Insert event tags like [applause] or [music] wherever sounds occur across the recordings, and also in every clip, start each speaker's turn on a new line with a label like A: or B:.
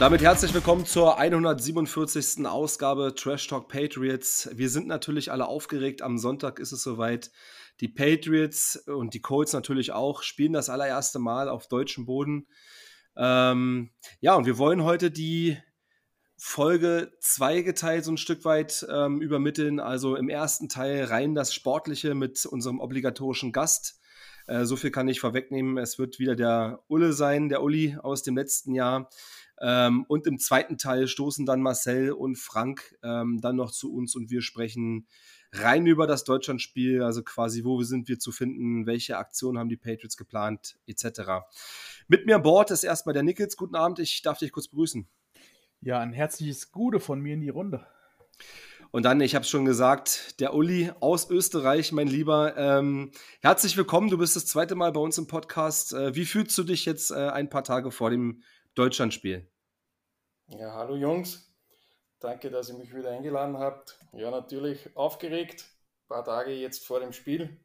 A: damit herzlich willkommen zur 147. Ausgabe Trash Talk Patriots. Wir sind natürlich alle aufgeregt. Am Sonntag ist es soweit. Die Patriots und die Colts natürlich auch spielen das allererste Mal auf deutschem Boden. Ähm, ja, und wir wollen heute die Folge zweigeteilt so ein Stück weit ähm, übermitteln. Also im ersten Teil rein das Sportliche mit unserem obligatorischen Gast. Äh, so viel kann ich vorwegnehmen. Es wird wieder der Ulle sein, der Uli aus dem letzten Jahr. Ähm, und im zweiten Teil stoßen dann Marcel und Frank ähm, dann noch zu uns und wir sprechen rein über das Deutschlandspiel, also quasi, wo sind wir zu finden, welche Aktionen haben die Patriots geplant, etc. Mit mir an Bord ist erstmal der Nickels. Guten Abend, ich darf dich kurz begrüßen.
B: Ja, ein herzliches Gute von mir in die Runde.
A: Und dann, ich habe es schon gesagt, der Uli aus Österreich, mein Lieber. Ähm, herzlich willkommen, du bist das zweite Mal bei uns im Podcast. Äh, wie fühlst du dich jetzt äh, ein paar Tage vor dem Deutschlandspiel?
C: Ja, hallo Jungs. Danke, dass ihr mich wieder eingeladen habt. Ja, natürlich aufgeregt. Ein paar Tage jetzt vor dem Spiel.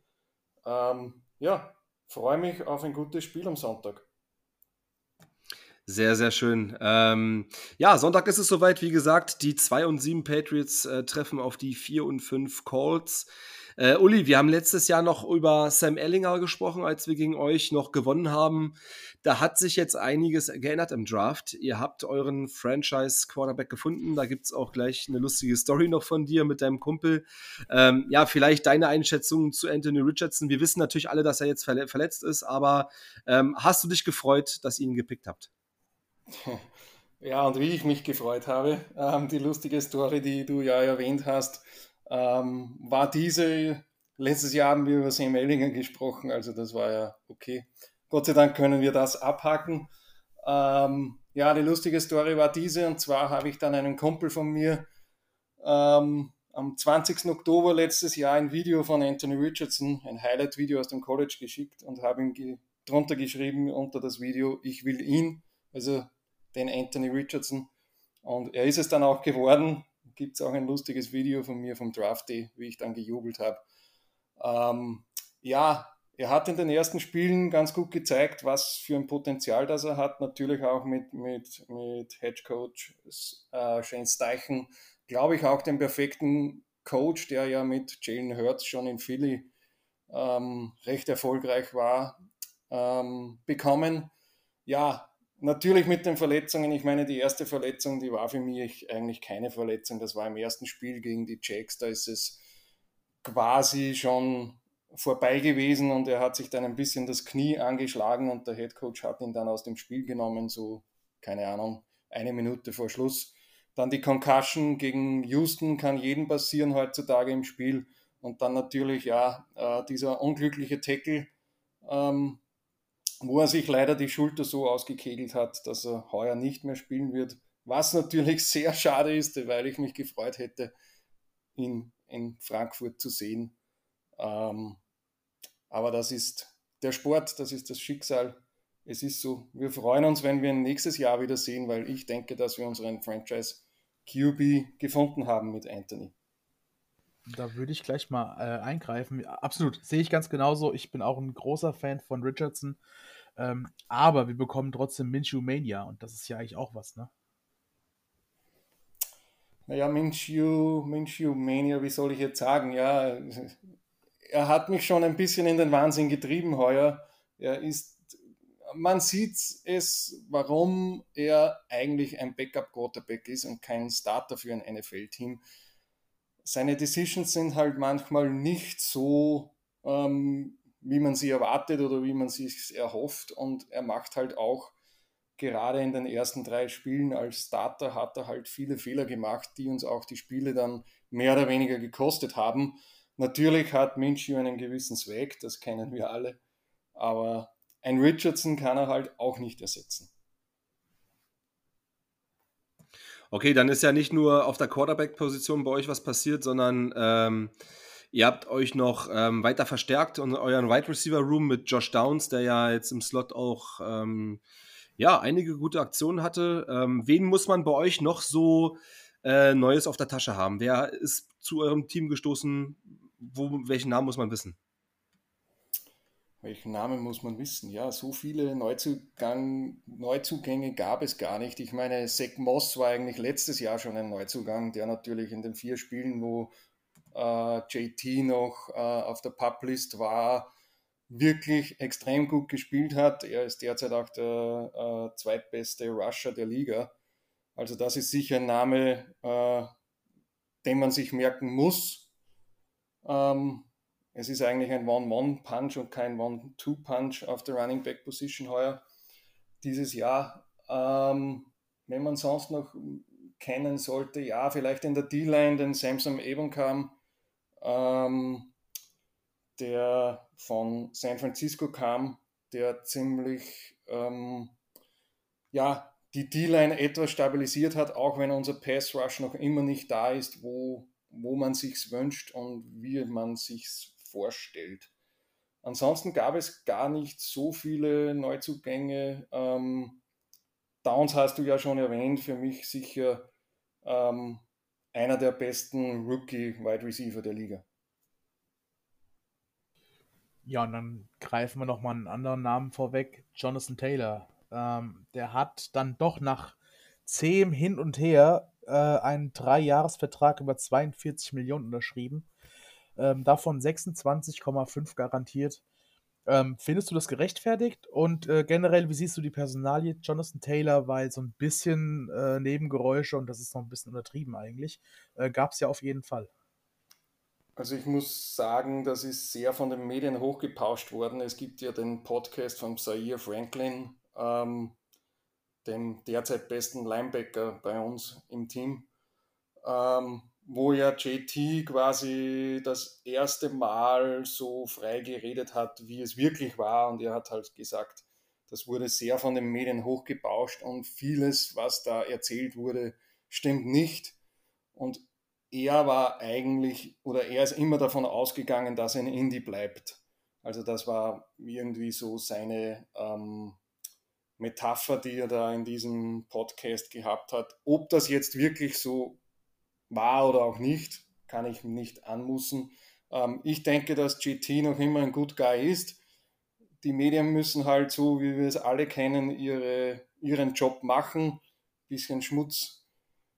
C: Ähm, ja, freue mich auf ein gutes Spiel am Sonntag.
A: Sehr, sehr schön. Ähm, ja, Sonntag ist es soweit. Wie gesagt, die 2 und 7 Patriots äh, treffen auf die 4 und 5 Colts. Äh, Uli, wir haben letztes Jahr noch über Sam Ellinger gesprochen, als wir gegen euch noch gewonnen haben. Da hat sich jetzt einiges geändert im Draft. Ihr habt euren Franchise-Quarterback gefunden. Da gibt es auch gleich eine lustige Story noch von dir mit deinem Kumpel. Ähm, ja, vielleicht deine Einschätzung zu Anthony Richardson. Wir wissen natürlich alle, dass er jetzt verletzt ist, aber ähm, hast du dich gefreut, dass ihr ihn gepickt habt?
C: Ja, und wie ich mich gefreut habe, ähm, die lustige Story, die du ja erwähnt hast, ähm, war diese, letztes Jahr haben wir über Sam Ellinger gesprochen, also das war ja okay. Gott sei Dank können wir das abhaken. Ähm, ja, die lustige Story war diese, und zwar habe ich dann einen Kumpel von mir ähm, am 20. Oktober letztes Jahr ein Video von Anthony Richardson, ein Highlight-Video aus dem College geschickt und habe ihm ge drunter geschrieben unter das Video, ich will ihn, also den Anthony Richardson. Und er ist es dann auch geworden gibt es auch ein lustiges Video von mir vom Draft Day, wie ich dann gejubelt habe. Ähm, ja, er hat in den ersten Spielen ganz gut gezeigt, was für ein Potenzial das er hat. Natürlich auch mit, mit, mit Head Coach äh, Shane Steichen, glaube ich, auch den perfekten Coach, der ja mit Jalen Hurts schon in Philly ähm, recht erfolgreich war, ähm, bekommen. Ja, Natürlich mit den Verletzungen. Ich meine, die erste Verletzung, die war für mich eigentlich keine Verletzung. Das war im ersten Spiel gegen die Jacks. Da ist es quasi schon vorbei gewesen und er hat sich dann ein bisschen das Knie angeschlagen und der Headcoach hat ihn dann aus dem Spiel genommen, so, keine Ahnung, eine Minute vor Schluss. Dann die Concussion gegen Houston kann jedem passieren heutzutage im Spiel. Und dann natürlich, ja, äh, dieser unglückliche Tackle, ähm, wo er sich leider die Schulter so ausgekegelt hat, dass er heuer nicht mehr spielen wird. Was natürlich [laughs] sehr schade ist, weil ich mich gefreut hätte, ihn in Frankfurt zu sehen. Ähm, aber das ist der Sport, das ist das Schicksal. Es ist so. Wir freuen uns, wenn wir ihn nächstes Jahr wieder sehen, weil ich denke, dass wir unseren Franchise QB gefunden haben mit Anthony.
B: Da würde ich gleich mal äh, eingreifen. Absolut, sehe ich ganz genauso. Ich bin auch ein großer Fan von Richardson. Ähm, aber wir bekommen trotzdem Minshew Mania und das ist ja eigentlich auch was, ne?
C: Naja, Minshew, Minshew Mania, wie soll ich jetzt sagen? Ja, er hat mich schon ein bisschen in den Wahnsinn getrieben heuer. Er ist, man sieht es, warum er eigentlich ein Backup-Quarterback ist und kein Starter für ein NFL-Team seine Decisions sind halt manchmal nicht so, ähm, wie man sie erwartet oder wie man sie erhofft. Und er macht halt auch gerade in den ersten drei Spielen als Starter hat er halt viele Fehler gemacht, die uns auch die Spiele dann mehr oder weniger gekostet haben. Natürlich hat Minshew einen gewissen Swag, das kennen wir alle, aber ein Richardson kann er halt auch nicht ersetzen.
A: Okay, dann ist ja nicht nur auf der Quarterback-Position bei euch was passiert, sondern ähm, ihr habt euch noch ähm, weiter verstärkt und euren Wide Receiver Room mit Josh Downs, der ja jetzt im Slot auch ähm, ja, einige gute Aktionen hatte. Ähm, wen muss man bei euch noch so äh, Neues auf der Tasche haben? Wer ist zu eurem Team gestoßen? Wo, welchen Namen muss man wissen?
C: Welchen Namen muss man wissen? Ja, so viele Neuzugang, Neuzugänge gab es gar nicht. Ich meine, Zach Moss war eigentlich letztes Jahr schon ein Neuzugang, der natürlich in den vier Spielen, wo äh, JT noch äh, auf der Publist war, wirklich extrem gut gespielt hat. Er ist derzeit auch der äh, zweitbeste Rusher der Liga. Also das ist sicher ein Name, äh, den man sich merken muss. Ähm, es ist eigentlich ein One-One-Punch und kein One-Two-Punch auf der Running Back Position heuer dieses Jahr. Ähm, wenn man sonst noch kennen sollte, ja, vielleicht in der D-Line den Samson Ebenkam, ähm, der von San Francisco kam, der ziemlich, ähm, ja, die D-Line etwas stabilisiert hat, auch wenn unser Pass Rush noch immer nicht da ist, wo, wo man sich's wünscht und wie man sich's vorstellt. Ansonsten gab es gar nicht so viele Neuzugänge. Ähm, Downs hast du ja schon erwähnt, für mich sicher ähm, einer der besten Rookie-Wide Receiver der Liga.
B: Ja, und dann greifen wir nochmal einen anderen Namen vorweg, Jonathan Taylor. Ähm, der hat dann doch nach zehn Hin und Her äh, einen Dreijahresvertrag über 42 Millionen unterschrieben ähm, davon 26,5 garantiert. Ähm, findest du das gerechtfertigt? Und äh, generell, wie siehst du die Personalie Jonathan Taylor? Weil so ein bisschen äh, Nebengeräusche, und das ist noch ein bisschen untertrieben eigentlich, äh, gab es ja auf jeden Fall.
C: Also ich muss sagen, das ist sehr von den Medien hochgepauscht worden. Es gibt ja den Podcast von Zaire Franklin, ähm, dem derzeit besten Linebacker bei uns im Team. Ähm, wo ja JT quasi das erste Mal so frei geredet hat, wie es wirklich war. Und er hat halt gesagt, das wurde sehr von den Medien hochgebauscht und vieles, was da erzählt wurde, stimmt nicht. Und er war eigentlich, oder er ist immer davon ausgegangen, dass er in Indie bleibt. Also das war irgendwie so seine ähm, Metapher, die er da in diesem Podcast gehabt hat. Ob das jetzt wirklich so war oder auch nicht, kann ich nicht anmussen. Ähm, ich denke, dass GT noch immer ein Good Guy ist. Die Medien müssen halt so, wie wir es alle kennen, ihre, ihren Job machen, bisschen Schmutz,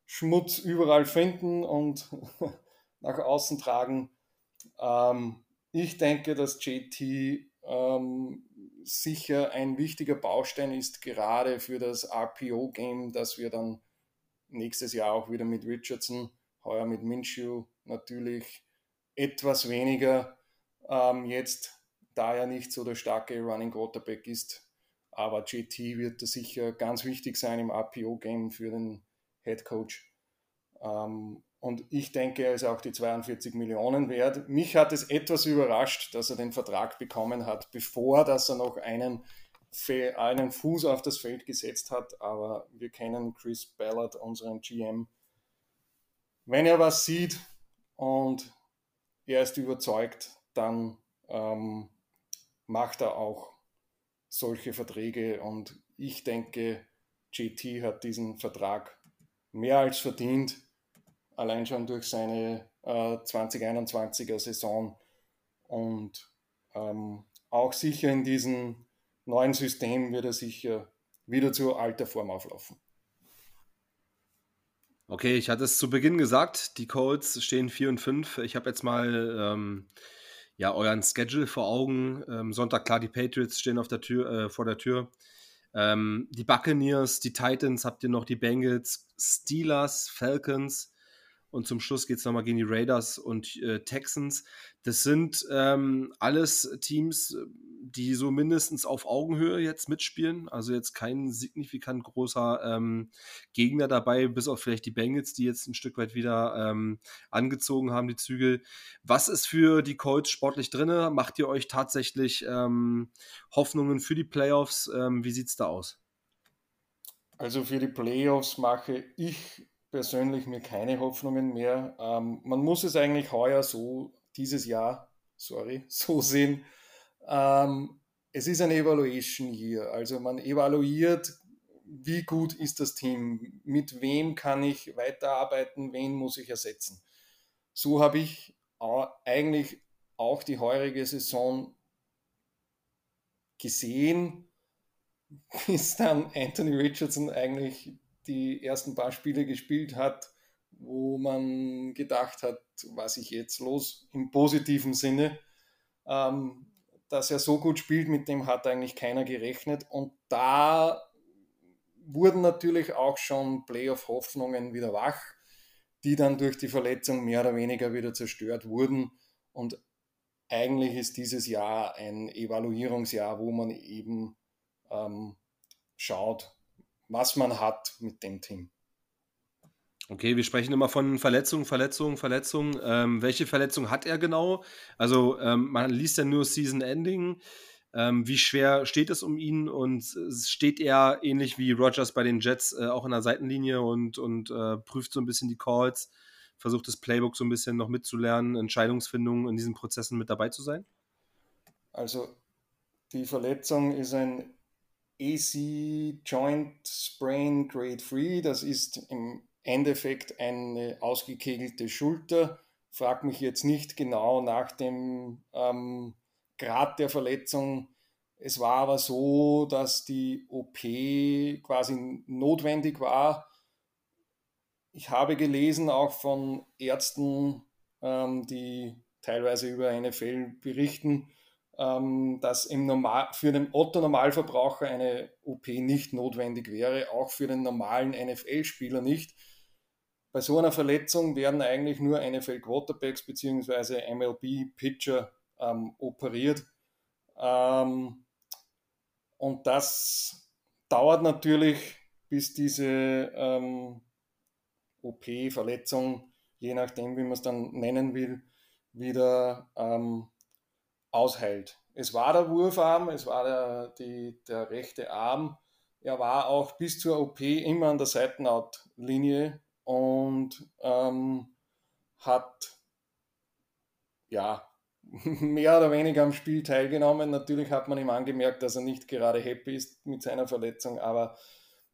C: Schmutz überall finden und [laughs] nach außen tragen. Ähm, ich denke, dass JT ähm, sicher ein wichtiger Baustein ist, gerade für das RPO-Game, das wir dann nächstes Jahr auch wieder mit Richardson heuer mit Minshew natürlich etwas weniger. Ähm, jetzt, da er nicht so der starke Running Quarterback ist, aber JT wird da sicher ganz wichtig sein im RPO-Game für den Head Coach. Ähm, und ich denke, er ist auch die 42 Millionen wert. Mich hat es etwas überrascht, dass er den Vertrag bekommen hat, bevor dass er noch einen, einen Fuß auf das Feld gesetzt hat. Aber wir kennen Chris Ballard, unseren GM, wenn er was sieht und er ist überzeugt, dann ähm, macht er auch solche Verträge und ich denke, JT hat diesen Vertrag mehr als verdient, allein schon durch seine äh, 2021er Saison und ähm, auch sicher in diesem neuen System wird er sicher wieder zur alter Form auflaufen.
A: Okay, ich hatte es zu Beginn gesagt, die Colts stehen 4 und 5. Ich habe jetzt mal ähm, ja, euren Schedule vor Augen. Ähm, Sonntag, klar, die Patriots stehen auf der Tür, äh, vor der Tür. Ähm, die Buccaneers, die Titans, habt ihr noch die Bengals, Steelers, Falcons, und zum Schluss geht es nochmal gegen die Raiders und äh, Texans. Das sind ähm, alles Teams, die so mindestens auf Augenhöhe jetzt mitspielen. Also jetzt kein signifikant großer ähm, Gegner dabei, bis auf vielleicht die Bengals, die jetzt ein Stück weit wieder ähm, angezogen haben, die Zügel. Was ist für die Colts sportlich drin? Macht ihr euch tatsächlich ähm, Hoffnungen für die Playoffs? Ähm, wie sieht es da aus?
C: Also für die Playoffs mache ich persönlich mir keine Hoffnungen mehr. Ähm, man muss es eigentlich heuer so, dieses Jahr, sorry, [laughs] so sehen. Ähm, es ist ein Evaluation Year. Also man evaluiert, wie gut ist das Team, mit wem kann ich weiterarbeiten, wen muss ich ersetzen. So habe ich eigentlich auch die heurige Saison gesehen, [laughs] bis dann Anthony Richardson eigentlich die ersten paar Spiele gespielt hat, wo man gedacht hat, was ich jetzt los im positiven Sinne. Ähm, dass er so gut spielt, mit dem hat eigentlich keiner gerechnet. Und da wurden natürlich auch schon Playoff-Hoffnungen wieder wach, die dann durch die Verletzung mehr oder weniger wieder zerstört wurden. Und eigentlich ist dieses Jahr ein Evaluierungsjahr, wo man eben ähm, schaut, was man hat mit dem Team.
A: Okay, wir sprechen immer von Verletzungen, Verletzungen, Verletzungen. Ähm, welche Verletzung hat er genau? Also ähm, man liest ja nur Season Ending. Ähm, wie schwer steht es um ihn und steht er ähnlich wie Rogers bei den Jets äh, auch in der Seitenlinie und, und äh, prüft so ein bisschen die Calls, versucht das Playbook so ein bisschen noch mitzulernen, Entscheidungsfindung in diesen Prozessen mit dabei zu sein?
C: Also die Verletzung ist ein AC Joint Sprain Grade 3. Das ist im Endeffekt eine ausgekegelte Schulter. Frag mich jetzt nicht genau nach dem ähm, Grad der Verletzung. Es war aber so, dass die OP quasi notwendig war. Ich habe gelesen auch von Ärzten, ähm, die teilweise über NFL berichten, ähm, dass im Normal, für den Otto-Normalverbraucher eine OP nicht notwendig wäre, auch für den normalen NFL-Spieler nicht bei so einer Verletzung werden eigentlich nur NFL Quarterbacks bzw. MLB Pitcher ähm, operiert. Ähm, und das dauert natürlich, bis diese ähm, OP-Verletzung, je nachdem, wie man es dann nennen will, wieder ähm, ausheilt. Es war der Wurfarm, es war der, die, der rechte Arm. Er war auch bis zur OP immer an der Seitenhautlinie und ähm, hat ja [laughs] mehr oder weniger am Spiel teilgenommen. Natürlich hat man ihm angemerkt, dass er nicht gerade happy ist mit seiner Verletzung, aber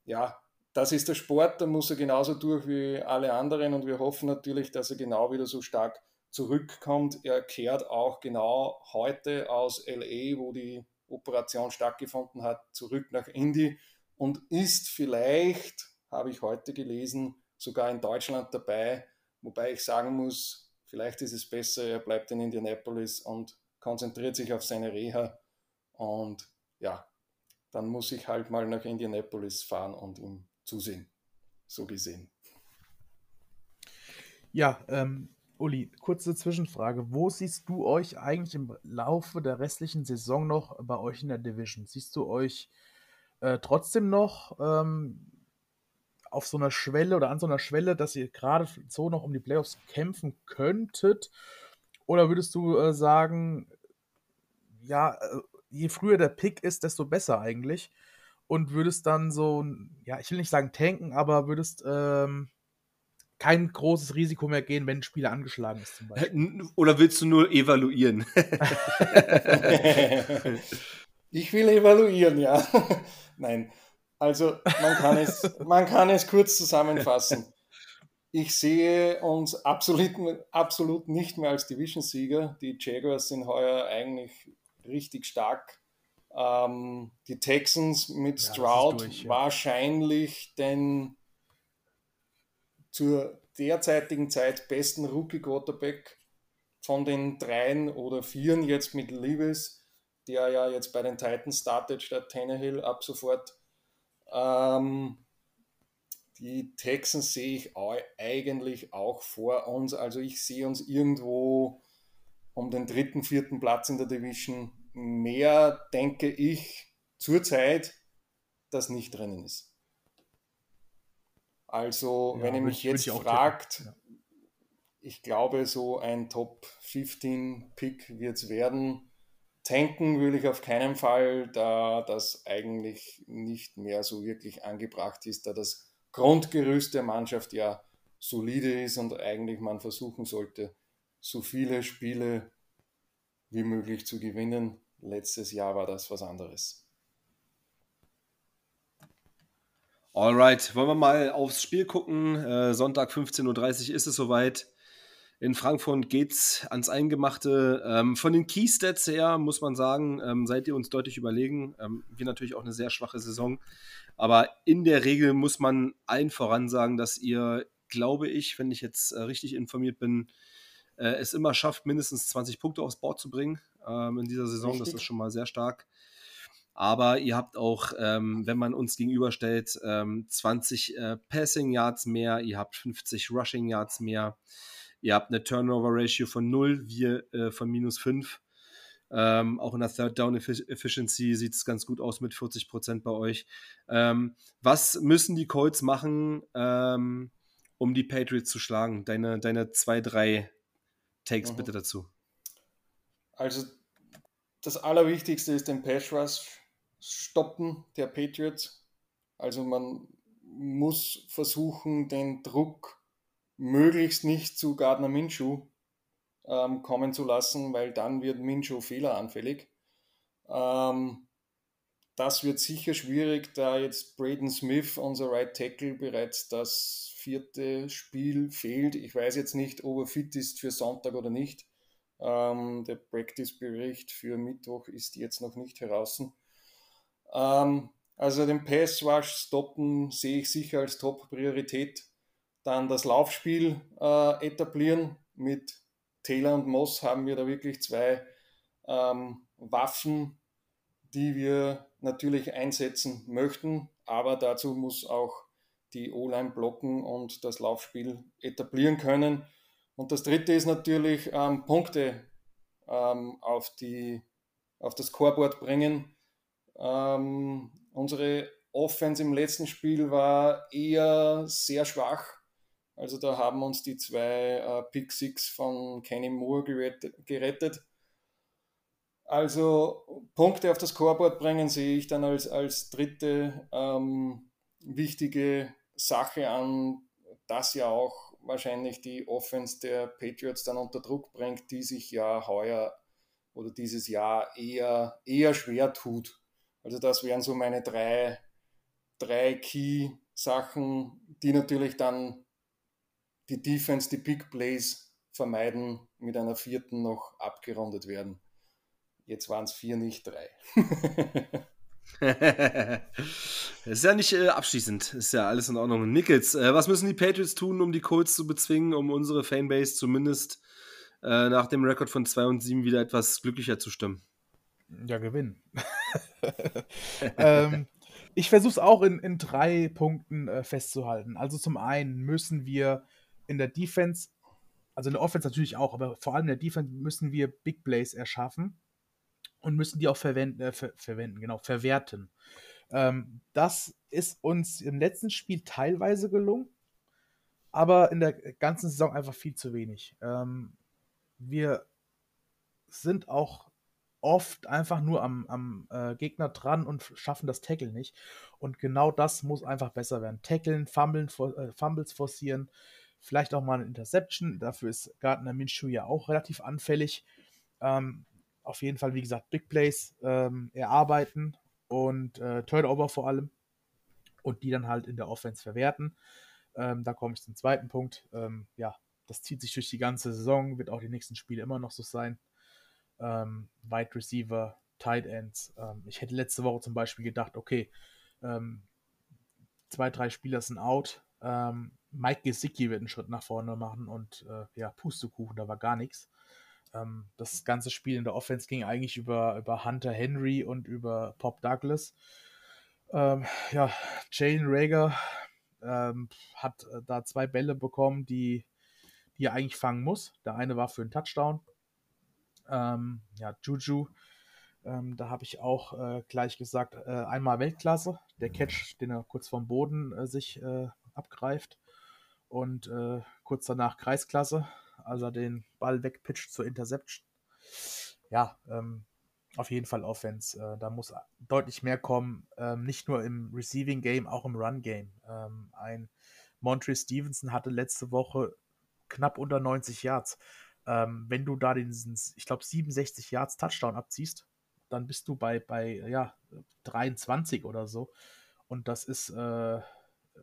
C: ja, das ist der Sport, da muss er genauso durch wie alle anderen und wir hoffen natürlich, dass er genau wieder so stark zurückkommt. Er kehrt auch genau heute aus LA, wo die Operation stattgefunden hat, zurück nach Indy und ist vielleicht, habe ich heute gelesen, sogar in Deutschland dabei, wobei ich sagen muss, vielleicht ist es besser, er bleibt in Indianapolis und konzentriert sich auf seine Reha und ja, dann muss ich halt mal nach Indianapolis fahren und ihm zusehen, so gesehen.
B: Ja, ähm, Uli, kurze Zwischenfrage. Wo siehst du euch eigentlich im Laufe der restlichen Saison noch bei euch in der Division? Siehst du euch äh, trotzdem noch ähm, auf so einer Schwelle oder an so einer Schwelle, dass ihr gerade so noch um die Playoffs kämpfen könntet? Oder würdest du äh, sagen, ja, äh, je früher der Pick ist, desto besser eigentlich? Und würdest dann so, ja, ich will nicht sagen tanken, aber würdest ähm, kein großes Risiko mehr gehen, wenn ein Spieler angeschlagen ist zum
A: Beispiel. Oder willst du nur evaluieren? [laughs]
C: ich will evaluieren, ja. [laughs] Nein. Also man kann es, man kann es kurz zusammenfassen. Ich sehe uns absolut, absolut nicht mehr als Division-Sieger. Die Jaguars sind heuer eigentlich richtig stark. Ähm, die Texans mit ja, Stroud durch, ja. wahrscheinlich den zur derzeitigen Zeit besten Rookie-Quarterback von den dreien oder vieren jetzt mit Lewis, der ja jetzt bei den Titans startet statt Tannehill ab sofort. Ähm, die Texans sehe ich eigentlich auch vor uns. Also ich sehe uns irgendwo um den dritten, vierten Platz in der Division. Mehr denke ich zurzeit, dass nicht drinnen ist. Also, ja, wenn ihr mich jetzt fragt, ja. ich glaube, so ein Top 15 Pick wird es werden. Tanken will ich auf keinen Fall, da das eigentlich nicht mehr so wirklich angebracht ist, da das Grundgerüst der Mannschaft ja solide ist und eigentlich man versuchen sollte, so viele Spiele wie möglich zu gewinnen. Letztes Jahr war das was anderes.
A: Alright, wollen wir mal aufs Spiel gucken. Äh, Sonntag 15.30 Uhr ist es soweit. In Frankfurt geht es ans Eingemachte. Ähm, von den Keystats her muss man sagen, ähm, seid ihr uns deutlich überlegen. Ähm, wir natürlich auch eine sehr schwache Saison. Aber in der Regel muss man allen voran sagen, dass ihr, glaube ich, wenn ich jetzt äh, richtig informiert bin, äh, es immer schafft, mindestens 20 Punkte aufs Board zu bringen ähm, in dieser Saison. Richtig. Das ist schon mal sehr stark. Aber ihr habt auch, ähm, wenn man uns gegenüberstellt, ähm, 20 äh, Passing Yards mehr, ihr habt 50 Rushing Yards mehr, ihr habt eine Turnover Ratio von 0, wir äh, von minus 5. Ähm, auch in der Third Down Efficiency sieht es ganz gut aus mit 40 Prozent bei euch. Ähm, was müssen die Colts machen, ähm, um die Patriots zu schlagen? Deine, deine zwei, drei Takes mhm. bitte dazu.
C: Also das Allerwichtigste ist den Pass Rush stoppen der Patriots. Also man muss versuchen, den Druck möglichst nicht zu Gardner Minshew ähm, kommen zu lassen, weil dann wird Minshew fehleranfällig. Ähm, das wird sicher schwierig, da jetzt Braden Smith, unser Right Tackle, bereits das vierte Spiel fehlt. Ich weiß jetzt nicht, ob er fit ist für Sonntag oder nicht. Ähm, der Practice-Bericht für Mittwoch ist jetzt noch nicht heraus. Ähm, also den Pass Rush stoppen sehe ich sicher als Top-Priorität. Dann das Laufspiel äh, etablieren mit Taylor und Moss haben wir da wirklich zwei ähm, Waffen, die wir natürlich einsetzen möchten, aber dazu muss auch die O-Line blocken und das Laufspiel etablieren können. Und das dritte ist natürlich ähm, Punkte ähm, auf, die, auf das Scoreboard bringen. Ähm, unsere Offense im letzten Spiel war eher sehr schwach. Also da haben uns die zwei äh, Pick Six von Kenny Moore gerettet. Also Punkte auf das Scoreboard bringen sehe ich dann als, als dritte ähm, wichtige Sache an, das ja auch wahrscheinlich die Offense der Patriots dann unter Druck bringt, die sich ja heuer oder dieses Jahr eher, eher schwer tut. Also das wären so meine drei, drei Key-Sachen, die natürlich dann die Defense, die Big Plays vermeiden, mit einer vierten noch abgerundet werden. Jetzt waren es vier, nicht drei. [laughs]
A: ist ja nicht äh, abschließend, ist ja alles in Ordnung. Nickels, äh, was müssen die Patriots tun, um die Colts zu bezwingen, um unsere Fanbase zumindest äh, nach dem Rekord von 2 und 7 wieder etwas glücklicher zu stimmen?
B: Ja, gewinnen. [laughs] [laughs] ähm, ich versuche es auch in, in drei Punkten äh, festzuhalten. Also zum einen müssen wir in der Defense, also in der Offense natürlich auch, aber vor allem in der Defense müssen wir Big Plays erschaffen und müssen die auch verwenden, äh, ver verwenden genau, verwerten. Ähm, das ist uns im letzten Spiel teilweise gelungen, aber in der ganzen Saison einfach viel zu wenig. Ähm, wir sind auch oft einfach nur am, am äh, Gegner dran und schaffen das Tackle nicht. Und genau das muss einfach besser werden. Tackeln, Fummeln, for, äh, Fumbles forcieren, vielleicht auch mal eine Interception. Dafür ist Gardner Minshew ja auch relativ anfällig. Ähm, auf jeden Fall, wie gesagt, Big Plays ähm, erarbeiten und äh, Turnover vor allem und die dann halt in der Offense verwerten. Ähm, da komme ich zum zweiten Punkt. Ähm, ja, das zieht sich durch die ganze Saison, wird auch die nächsten Spiele immer noch so sein. Ähm, Wide Receiver, Tight Ends. Ähm, ich hätte letzte Woche zum Beispiel gedacht, okay, ähm, zwei, drei Spieler sind out. Ähm, Mike Gesicki wird einen Schritt nach vorne machen und äh, ja, Pustekuchen, da war gar nichts. Ähm, das ganze Spiel in der Offense ging eigentlich über, über Hunter Henry und über Pop Douglas. Ähm, ja, Jalen Rager hat äh, da zwei Bälle bekommen, die, die er eigentlich fangen muss. Der eine war für einen Touchdown. Ähm, ja, Juju, ähm, da habe ich auch äh, gleich gesagt, äh, einmal Weltklasse. Der Catch, den er kurz vom Boden äh, sich äh, abgreift. Und äh, kurz danach Kreisklasse als er den Ball wegpitcht zur Interception. Ja, ähm, auf jeden Fall Offense. Äh, da muss deutlich mehr kommen, ähm, nicht nur im Receiving Game, auch im Run Game. Ähm, ein Montre Stevenson hatte letzte Woche knapp unter 90 Yards. Ähm, wenn du da diesen, ich glaube, 67 Yards Touchdown abziehst, dann bist du bei, bei ja, 23 oder so. Und das ist äh,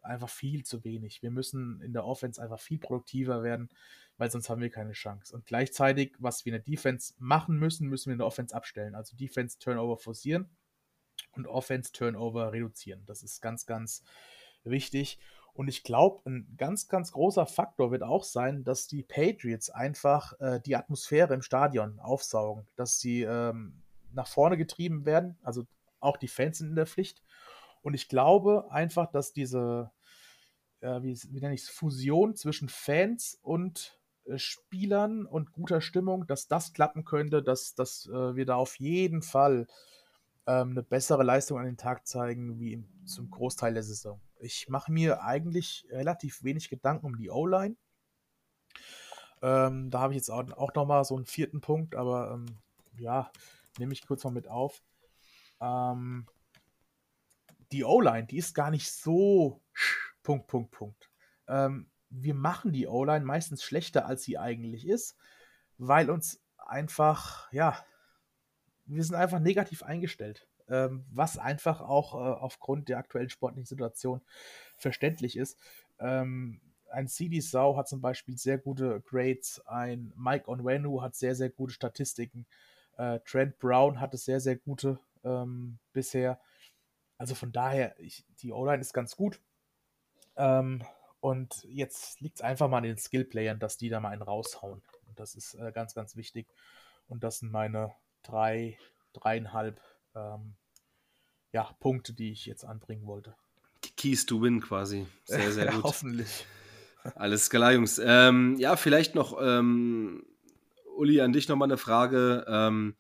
B: einfach viel zu wenig. Wir müssen in der Offense einfach viel produktiver werden, weil sonst haben wir keine Chance. Und gleichzeitig, was wir in der Defense machen müssen, müssen wir in der Offense abstellen. Also Defense Turnover forcieren und Offense Turnover reduzieren. Das ist ganz, ganz wichtig. Und ich glaube, ein ganz, ganz großer Faktor wird auch sein, dass die Patriots einfach äh, die Atmosphäre im Stadion aufsaugen, dass sie ähm, nach vorne getrieben werden. Also auch die Fans sind in der Pflicht. Und ich glaube einfach, dass diese, äh, wie, wie nenne ich es, Fusion zwischen Fans und äh, Spielern und guter Stimmung, dass das klappen könnte, dass, dass äh, wir da auf jeden Fall ähm, eine bessere Leistung an den Tag zeigen, wie im, zum Großteil der Saison. Ich mache mir eigentlich relativ wenig Gedanken um die O-Line. Ähm, da habe ich jetzt auch, auch nochmal so einen vierten Punkt, aber ähm, ja, nehme ich kurz mal mit auf. Ähm, die O-Line, die ist gar nicht so Punkt, Punkt, Punkt. Ähm, wir machen die O-Line meistens schlechter, als sie eigentlich ist, weil uns einfach, ja, wir sind einfach negativ eingestellt, ähm, was einfach auch äh, aufgrund der aktuellen sportlichen Situation verständlich ist. Ähm, ein CD Sau hat zum Beispiel sehr gute Grades, ein Mike Onwenu hat sehr, sehr gute Statistiken, äh, Trent Brown hatte sehr, sehr gute ähm, bisher. Also von daher, ich, die O-Line ist ganz gut. Ähm, und jetzt liegt es einfach mal an den Skill-Playern, dass die da mal einen raushauen. Und das ist äh, ganz, ganz wichtig. Und das sind meine drei, dreieinhalb ähm, ja, Punkte, die ich jetzt anbringen wollte.
A: Keys to win quasi. Sehr, sehr [laughs] gut.
B: Hoffentlich.
A: Alles klar, Jungs. Ähm, ja, vielleicht noch, ähm, Uli, an dich nochmal eine Frage. Ähm,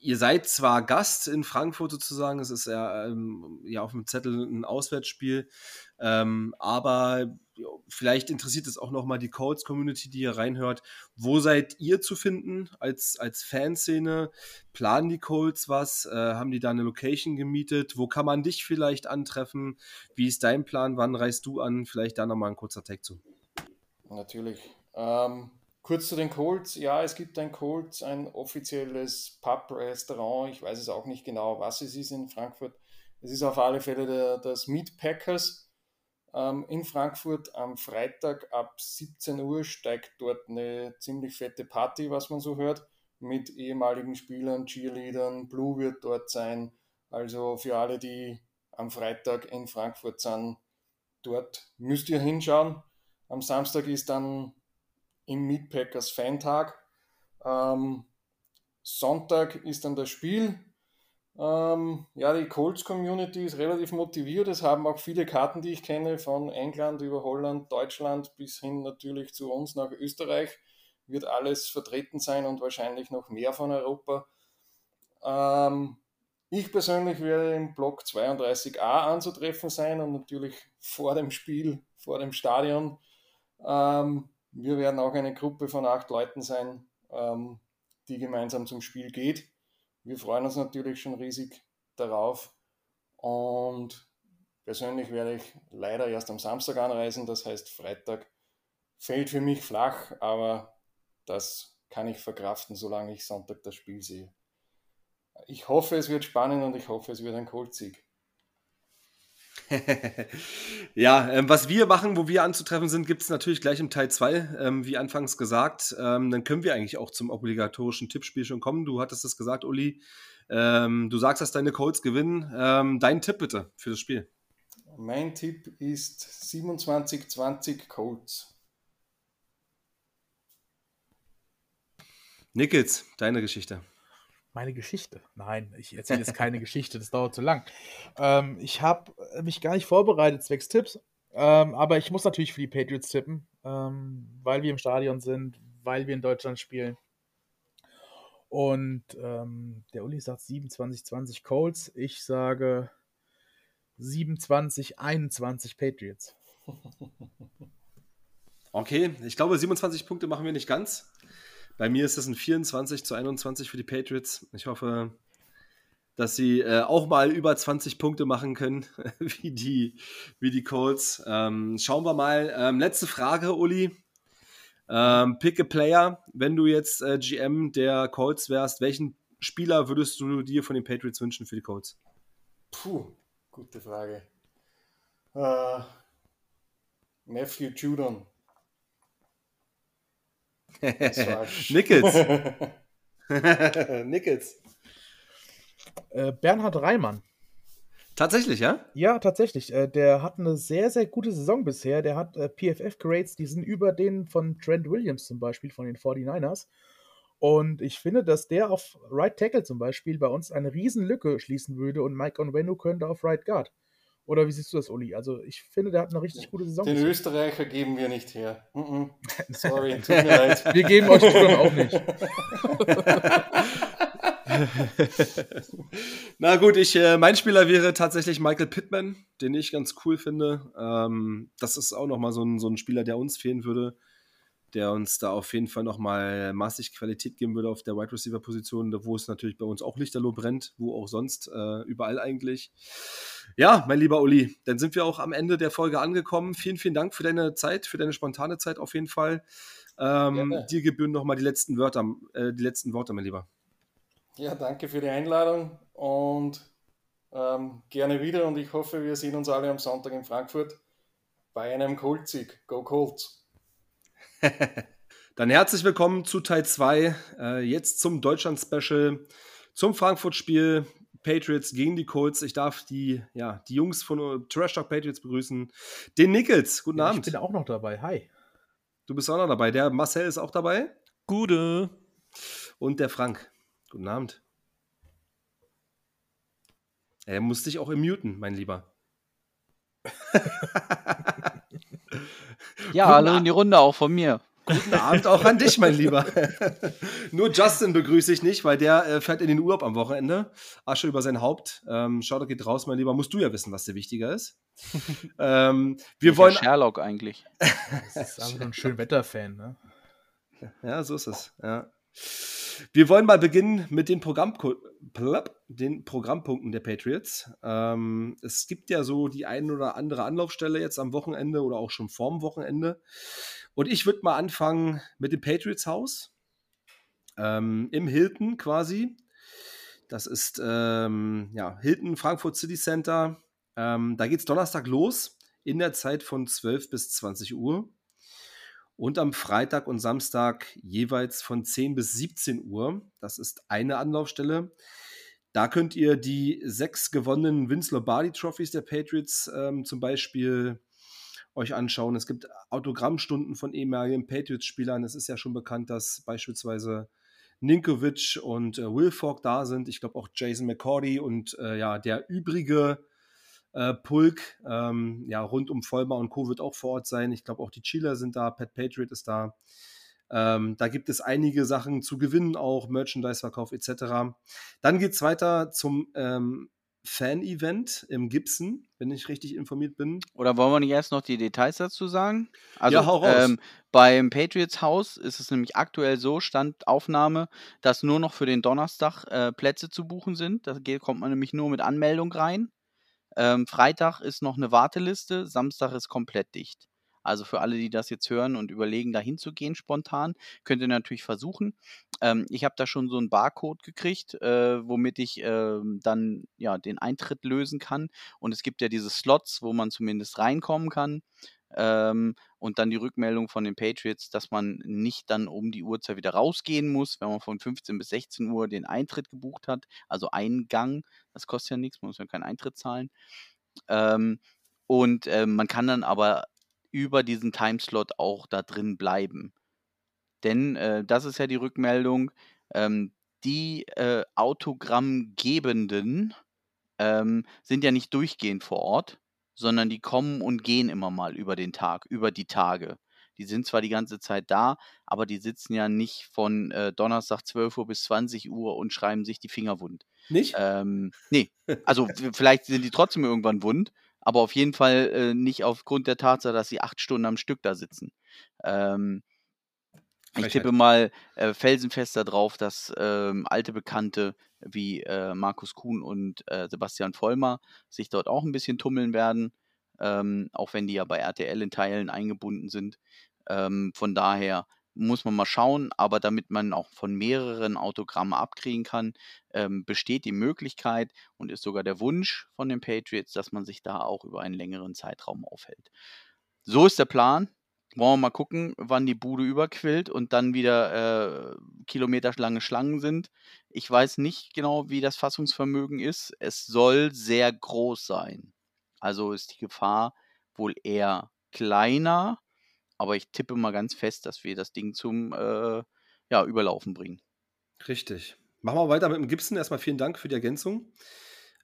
A: ihr seid zwar Gast in Frankfurt sozusagen, es ist ja, ähm, ja auf dem Zettel ein Auswärtsspiel, ähm, aber vielleicht interessiert es auch nochmal die Colts-Community, die hier reinhört. Wo seid ihr zu finden als, als Fanszene? Planen die Colts was? Äh, haben die da eine Location gemietet? Wo kann man dich vielleicht antreffen? Wie ist dein Plan? Wann reist du an? Vielleicht da nochmal ein kurzer Tag zu.
C: Natürlich. Ähm, Kurz zu den Colts. Ja, es gibt ein Colts, ein offizielles Pub-Restaurant. Ich weiß es auch nicht genau, was es ist in Frankfurt. Es ist auf alle Fälle der, das Meat Packers in Frankfurt. Am Freitag ab 17 Uhr steigt dort eine ziemlich fette Party, was man so hört, mit ehemaligen Spielern, Cheerleadern. Blue wird dort sein. Also für alle, die am Freitag in Frankfurt sind, dort müsst ihr hinschauen. Am Samstag ist dann im Meatpackers Fan-Tag. Ähm, Sonntag ist dann das Spiel. Ähm, ja, die Colts-Community ist relativ motiviert. Es haben auch viele Karten, die ich kenne, von England über Holland, Deutschland bis hin natürlich zu uns nach Österreich. Wird alles vertreten sein und wahrscheinlich noch mehr von Europa. Ähm, ich persönlich werde im Block 32a anzutreffen sein und natürlich vor dem Spiel, vor dem Stadion. Ähm, wir werden auch eine Gruppe von acht Leuten sein, ähm, die gemeinsam zum Spiel geht. Wir freuen uns natürlich schon riesig darauf. Und persönlich werde ich leider erst am Samstag anreisen, das heißt Freitag fällt für mich flach, aber das kann ich verkraften, solange ich Sonntag das Spiel sehe. Ich hoffe, es wird spannend und ich hoffe, es wird ein Cold-Sieg. [laughs]
A: ja, ähm, was wir machen, wo wir anzutreffen sind, gibt es natürlich gleich im Teil 2, ähm, wie anfangs gesagt. Ähm, dann können wir eigentlich auch zum obligatorischen Tippspiel schon kommen. Du hattest es gesagt, Uli. Ähm, du sagst, dass deine Colts gewinnen. Ähm, dein Tipp bitte für das Spiel.
C: Mein Tipp ist 27-20 Colts.
A: Nickels, deine Geschichte
B: meine Geschichte. Nein, ich erzähle jetzt [laughs] keine Geschichte, das dauert zu lang. Ähm, ich habe mich gar nicht vorbereitet, zwecks Tipps. Ähm, aber ich muss natürlich für die Patriots tippen, ähm, weil wir im Stadion sind, weil wir in Deutschland spielen. Und ähm, der Uli sagt 27-20 Colts. Ich sage 27-21 Patriots. [laughs]
A: Okay, ich glaube, 27 Punkte machen wir nicht ganz. Bei mir ist es ein 24 zu 21 für die Patriots. Ich hoffe, dass sie äh, auch mal über 20 Punkte machen können, [laughs] wie, die, wie die Colts. Ähm, schauen wir mal. Ähm, letzte Frage, Uli. Ähm, pick a Player. Wenn du jetzt äh, GM der Colts wärst, welchen Spieler würdest du dir von den Patriots wünschen für die Colts?
C: Puh, gute Frage. Uh, Matthew Judon. [laughs]
A: Nickels. [laughs] Nickels.
B: Äh, Bernhard Reimann.
A: Tatsächlich, ja?
B: Ja, tatsächlich. Äh, der hat eine sehr, sehr gute Saison bisher. Der hat äh, PFF-Grades, die sind über denen von Trent Williams zum Beispiel, von den 49ers. Und ich finde, dass der auf Right Tackle zum Beispiel bei uns eine Riesenlücke schließen würde und Mike Onwenu könnte auf Right Guard. Oder wie siehst du das, Uli? Also ich finde, der hat eine richtig gute Saison.
C: Den Österreicher geben wir nicht her. Mm -mm. [laughs] Sorry, tut mir leid.
B: Wir geben euch die auch nicht. [laughs]
A: Na gut, ich, äh, mein Spieler wäre tatsächlich Michael Pittman, den ich ganz cool finde. Ähm, das ist auch nochmal so ein, so ein Spieler, der uns fehlen würde der uns da auf jeden Fall nochmal massig Qualität geben würde auf der Wide Receiver Position, wo es natürlich bei uns auch Lichterloh brennt, wo auch sonst, äh, überall eigentlich. Ja, mein lieber Uli, dann sind wir auch am Ende der Folge angekommen. Vielen, vielen Dank für deine Zeit, für deine spontane Zeit auf jeden Fall. Ähm, dir gebühren nochmal die letzten Wörter, äh, die letzten Worte, mein Lieber.
C: Ja, danke für die Einladung und ähm, gerne wieder und ich hoffe, wir sehen uns alle am Sonntag in Frankfurt bei einem Coltsieg. Go Colts! [laughs]
A: Dann herzlich willkommen zu Teil 2. Äh, jetzt zum Deutschland-Special, zum Frankfurt-Spiel. Patriots gegen die Colts. Ich darf die, ja, die Jungs von Trash Talk Patriots begrüßen. Den Nickels, guten
B: ja,
A: Abend.
B: Ich bin auch noch dabei. Hi.
A: Du bist auch noch dabei. Der Marcel ist auch dabei.
D: Gute.
A: Und der Frank. Guten Abend. Er muss dich auch immuten, mein Lieber. [laughs] [laughs]
D: Ja, hallo in die Runde auch von mir.
A: Guten Abend auch an dich, mein Lieber. [laughs] Nur Justin begrüße ich nicht, weil der äh, fährt in den Urlaub am Wochenende. Asche über sein Haupt. Ähm, Shoutout geht raus, mein Lieber. Musst du ja wissen, was dir wichtiger ist. [laughs] ähm, wir
D: ich
A: wollen.
D: Sherlock eigentlich.
B: Das ist einfach ein schön Wetterfan, ne?
A: Ja, so ist es. Ja. Wir wollen mal beginnen mit den, Programm den Programmpunkten der Patriots. Ähm, es gibt ja so die ein oder andere Anlaufstelle jetzt am Wochenende oder auch schon vorm Wochenende. Und ich würde mal anfangen mit dem Patriots Haus ähm, im Hilton quasi. Das ist ähm, ja, Hilton Frankfurt City Center. Ähm, da geht es Donnerstag los in der Zeit von 12 bis 20 Uhr und am Freitag und Samstag jeweils von 10 bis 17 Uhr. Das ist eine Anlaufstelle. Da könnt ihr die sechs gewonnenen Vince Lombardi Trophies der Patriots ähm, zum Beispiel euch anschauen. Es gibt Autogrammstunden von ehemaligen Patriots-Spielern. Es ist ja schon bekannt, dass beispielsweise Ninkovic und äh, Falk da sind. Ich glaube auch Jason McCordy und äh, ja, der übrige äh, Pulk. Ähm, ja, rund um Vollmer und Co. wird auch vor Ort sein. Ich glaube, auch die Chieler sind da, Pat Patriot ist da. Ähm, da gibt es einige Sachen zu gewinnen, auch Merchandise-Verkauf etc. Dann geht es weiter zum ähm, Fan-Event im Gibson, wenn ich richtig informiert bin.
D: Oder wollen wir nicht erst noch die Details dazu sagen?
A: Also, ja, hau raus. Ähm,
D: beim Patriots Haus ist es nämlich aktuell so, Standaufnahme, dass nur noch für den Donnerstag äh, Plätze zu buchen sind. Da kommt man nämlich nur mit Anmeldung rein. Ähm, Freitag ist noch eine Warteliste, Samstag ist komplett dicht. Also für alle, die das jetzt hören und überlegen, da hinzugehen spontan, könnt ihr natürlich versuchen. Ähm, ich habe da schon so einen Barcode gekriegt, äh, womit ich äh, dann ja den Eintritt lösen kann. Und es gibt ja diese Slots, wo man zumindest reinkommen kann. Ähm, und dann die Rückmeldung von den Patriots, dass man nicht dann um die Uhrzeit wieder rausgehen muss, wenn man von 15 bis 16 Uhr den Eintritt gebucht hat, also Eingang. Das kostet ja nichts, man muss ja keinen Eintritt zahlen. Ähm, und äh, man kann dann aber über diesen Timeslot auch da drin bleiben. Denn äh, das ist ja die Rückmeldung, ähm, die äh, Autogrammgebenden ähm, sind ja nicht durchgehend vor Ort, sondern die kommen und gehen immer mal über den Tag, über die Tage. Die sind zwar die ganze Zeit da, aber die sitzen ja nicht von äh, Donnerstag 12 Uhr bis 20 Uhr und schreiben sich die Finger wund.
A: Nicht?
D: Ähm, nee, [laughs] also vielleicht sind die trotzdem irgendwann wund, aber auf jeden Fall äh, nicht aufgrund der Tatsache, dass sie acht Stunden am Stück da sitzen. Ähm, ich tippe mal äh, felsenfest darauf, dass ähm, alte Bekannte wie äh, Markus Kuhn und äh, Sebastian Vollmer sich dort auch ein bisschen tummeln werden, ähm, auch wenn die ja bei RTL in Teilen eingebunden sind. Ähm, von daher muss man mal schauen, aber damit man auch von mehreren Autogramme abkriegen kann, ähm, besteht die Möglichkeit und ist sogar der Wunsch von den Patriots, dass man sich da auch über einen längeren Zeitraum aufhält. So ist der Plan. Wollen wir mal gucken, wann die Bude überquillt und dann wieder äh, kilometerlange Schlangen sind. Ich weiß nicht genau, wie das Fassungsvermögen ist. Es soll sehr groß sein. Also ist die Gefahr wohl eher kleiner, aber ich tippe mal ganz fest, dass wir das Ding zum äh, ja, Überlaufen bringen.
A: Richtig. Machen wir weiter mit dem Gibson. Erstmal vielen Dank für die Ergänzung.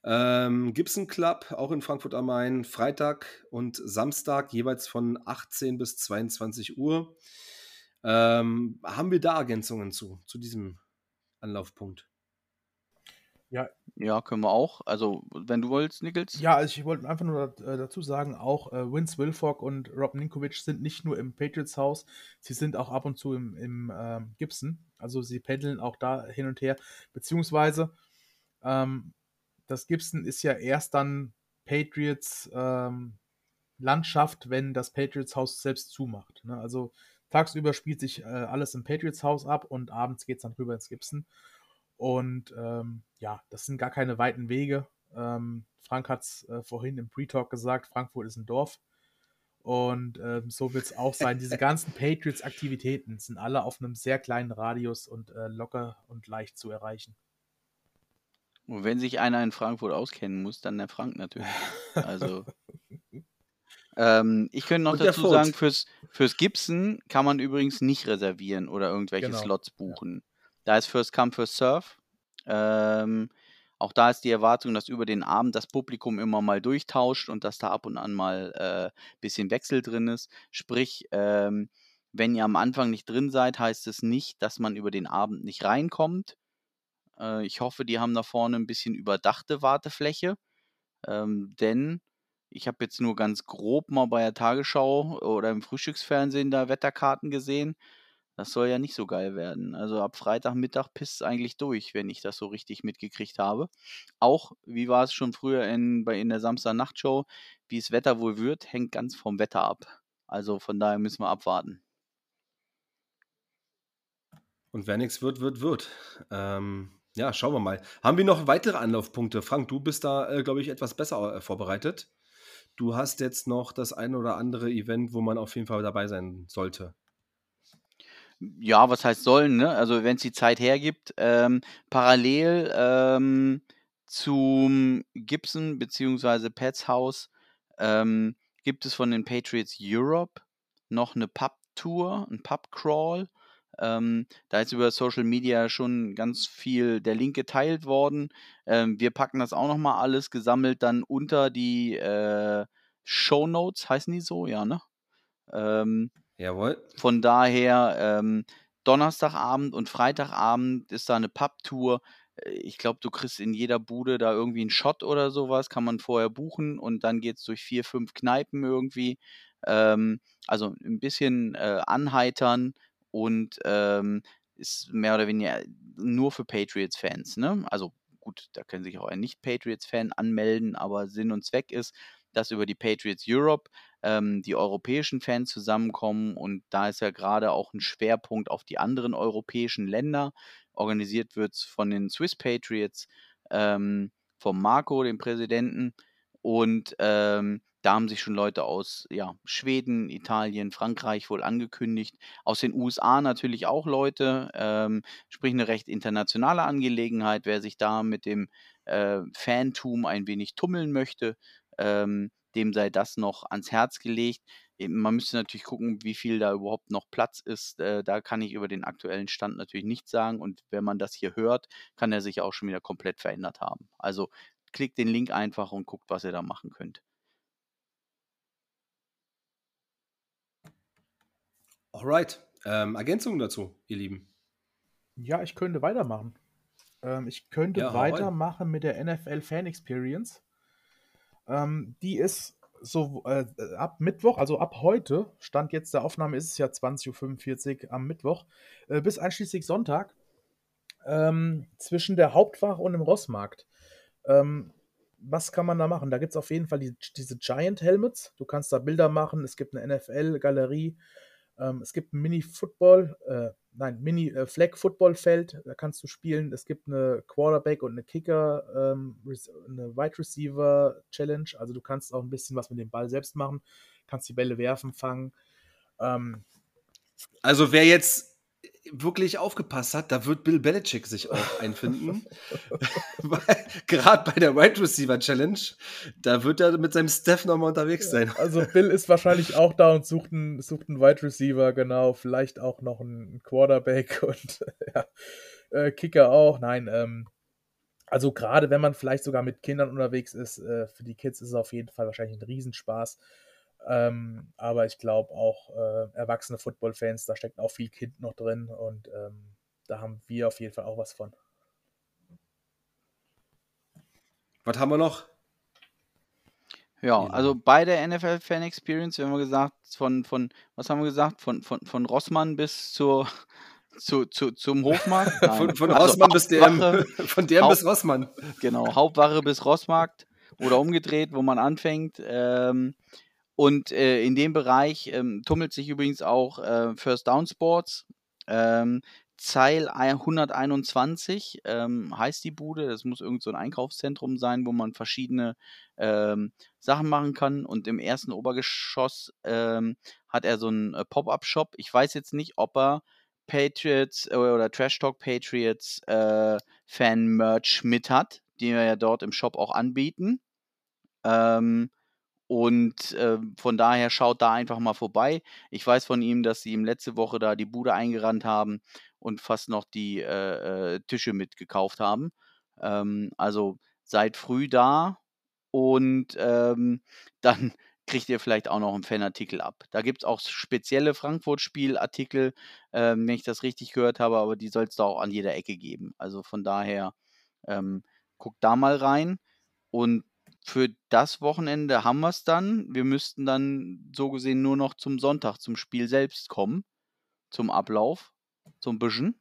A: Ähm, Gibson Club, auch in Frankfurt am Main, Freitag und Samstag, jeweils von 18 bis 22 Uhr. Ähm, haben wir da Ergänzungen zu, zu diesem Anlaufpunkt?
D: Ja. Ja, können wir auch. Also, wenn du wolltest, Nichols.
B: Ja, also ich wollte einfach nur äh, dazu sagen, auch äh, Vince Wilfork und Rob Ninkovic sind nicht nur im Patriots Haus, sie sind auch ab und zu im, im äh, Gibson. Also sie pendeln auch da hin und her. Beziehungsweise ähm, das Gibson ist ja erst dann Patriots ähm, Landschaft, wenn das Patriots Haus selbst zumacht. Ne? Also tagsüber spielt sich äh, alles im Patriots Haus ab und abends geht es dann rüber ins Gibson. Und ähm, ja, das sind gar keine weiten Wege. Ähm, Frank hat es äh, vorhin im Pre-Talk gesagt, Frankfurt ist ein Dorf. Und ähm, so wird es auch sein. Diese ganzen Patriots-Aktivitäten sind alle auf einem sehr kleinen Radius und äh, locker und leicht zu erreichen.
D: Und wenn sich einer in Frankfurt auskennen muss, dann der Frank natürlich. Also. [laughs] ähm, ich könnte noch dazu sagen, fürs, fürs Gibson kann man übrigens nicht reservieren oder irgendwelche genau. Slots buchen. Da ist First Come, First Serve. Ähm, auch da ist die Erwartung, dass über den Abend das Publikum immer mal durchtauscht und dass da ab und an mal ein äh, bisschen Wechsel drin ist. Sprich, ähm, wenn ihr am Anfang nicht drin seid, heißt es nicht, dass man über den Abend nicht reinkommt. Äh, ich hoffe, die haben da vorne ein bisschen überdachte Wartefläche, ähm, denn ich habe jetzt nur ganz grob mal bei der Tagesschau oder im Frühstücksfernsehen da Wetterkarten gesehen. Das soll ja nicht so geil werden. Also ab Freitagmittag pisst es eigentlich durch, wenn ich das so richtig mitgekriegt habe. Auch, wie war es schon früher in, bei, in der Samstag-Nachtshow, wie es Wetter wohl wird, hängt ganz vom Wetter ab. Also von daher müssen wir abwarten.
A: Und wer nichts wird, wird, wird. Ähm, ja, schauen wir mal. Haben wir noch weitere Anlaufpunkte? Frank, du bist da, äh, glaube ich, etwas besser äh, vorbereitet. Du hast jetzt noch das ein oder andere Event, wo man auf jeden Fall dabei sein sollte.
D: Ja, was heißt sollen, ne? Also wenn es die Zeit hergibt, ähm, parallel ähm, zum Gibson bzw. Pets House ähm, gibt es von den Patriots Europe noch eine Pub-Tour, ein Pub-Crawl. Ähm, da ist über Social Media schon ganz viel der Link geteilt worden. Ähm, wir packen das auch nochmal alles gesammelt dann unter die äh, Show Notes, heißen die so, ja, ne? Ähm,
A: Jawohl.
D: Von daher, ähm, Donnerstagabend und Freitagabend ist da eine Pub-Tour. Äh, ich glaube, du kriegst in jeder Bude da irgendwie einen Shot oder sowas, kann man vorher buchen und dann geht es durch vier, fünf Kneipen irgendwie. Ähm, also ein bisschen äh, anheitern und ähm, ist mehr oder weniger nur für Patriots-Fans. Ne? Also gut, da können sich auch ein Nicht-Patriots-Fan anmelden, aber Sinn und Zweck ist, dass über die Patriots Europe ähm, die europäischen Fans zusammenkommen und da ist ja gerade auch ein Schwerpunkt auf die anderen europäischen Länder. Organisiert wird es von den Swiss Patriots, ähm, vom Marco, dem Präsidenten. Und ähm, da haben sich schon Leute aus ja, Schweden, Italien, Frankreich wohl angekündigt. Aus den USA natürlich auch Leute. Ähm, sprich eine recht internationale Angelegenheit. Wer sich da mit dem äh, Fantum ein wenig tummeln möchte, ähm, dem sei das noch ans Herz gelegt. Man müsste natürlich gucken, wie viel da überhaupt noch Platz ist. Äh, da kann ich über den aktuellen Stand natürlich nichts sagen. Und wenn man das hier hört, kann er sich auch schon wieder komplett verändert haben. Also klickt den Link einfach und guckt, was ihr da machen könnt.
A: Alright. Ähm, Ergänzungen dazu, ihr Lieben?
B: Ja, ich könnte weitermachen. Ähm, ich könnte ja, weitermachen mit der NFL Fan Experience. Ähm, die ist so äh, ab Mittwoch, also ab heute, Stand jetzt der Aufnahme ist es ja 20.45 Uhr am Mittwoch, äh, bis einschließlich Sonntag, ähm, zwischen der Hauptwache und dem Rossmarkt. Ähm, was kann man da machen? Da gibt es auf jeden Fall die, diese Giant Helmets. Du kannst da Bilder machen. Es gibt eine NFL-Galerie. Ähm, es gibt ein Mini-Football, äh, nein, Mini-Flag-Football-Feld, da kannst du spielen. Es gibt eine Quarterback und eine Kicker, ähm, eine Wide Receiver Challenge. Also du kannst auch ein bisschen was mit dem Ball selbst machen, kannst die Bälle werfen, fangen. Ähm,
A: also wer jetzt wirklich aufgepasst hat, da wird Bill Belichick sich auch [laughs] einfinden. [laughs] Gerade bei der Wide Receiver Challenge, da wird er mit seinem Steph nochmal unterwegs sein.
B: Also Bill ist wahrscheinlich auch da und sucht einen, sucht einen Wide Receiver, genau, vielleicht auch noch einen Quarterback [laughs] und ja, äh, Kicker auch. Nein, ähm, also gerade wenn man vielleicht sogar mit Kindern unterwegs ist, äh, für die Kids ist es auf jeden Fall wahrscheinlich ein Riesenspaß. Ähm, aber ich glaube auch äh, erwachsene Football-Fans, da steckt auch viel Kind noch drin und ähm, da haben wir auf jeden Fall auch was von.
A: Was haben wir noch?
D: Ja, also bei der NFL Fan Experience, wir haben gesagt, von, von, was haben wir gesagt? Von, von, von Rossmann bis zur, [laughs] zu, zu, zum Hofmarkt? [laughs]
A: von, von also Rossmann bis DM. [laughs] Von DM bis Rossmann.
D: Genau, Hauptwache bis Rossmarkt oder umgedreht, wo man anfängt. Ähm, und äh, in dem Bereich ähm, tummelt sich übrigens auch äh, First Down Sports. Ähm, Zeil 121 ähm, heißt die Bude. Das muss irgend so ein Einkaufszentrum sein, wo man verschiedene ähm, Sachen machen kann. Und im ersten Obergeschoss ähm, hat er so einen äh, Pop-Up-Shop. Ich weiß jetzt nicht, ob er Patriots äh, oder Trash Talk Patriots äh, Fan-Merch mit hat, die wir ja dort im Shop auch anbieten. Ähm, und äh, von daher schaut da einfach mal vorbei. Ich weiß von ihm, dass sie ihm letzte Woche da die Bude eingerannt haben und fast noch die äh, äh Tische mitgekauft haben. Ähm, also seid früh da und ähm, [laughs] dann kriegt ihr vielleicht auch noch einen Fanartikel ab. Da gibt es auch spezielle Frankfurt-Spielartikel, ähm, wenn ich das richtig gehört habe, aber die soll es da auch an jeder Ecke geben. Also von daher ähm, guckt da mal rein. Und für das Wochenende haben wir es dann. Wir müssten dann so gesehen nur noch zum Sonntag, zum Spiel selbst kommen. Zum Ablauf. So ein bisschen.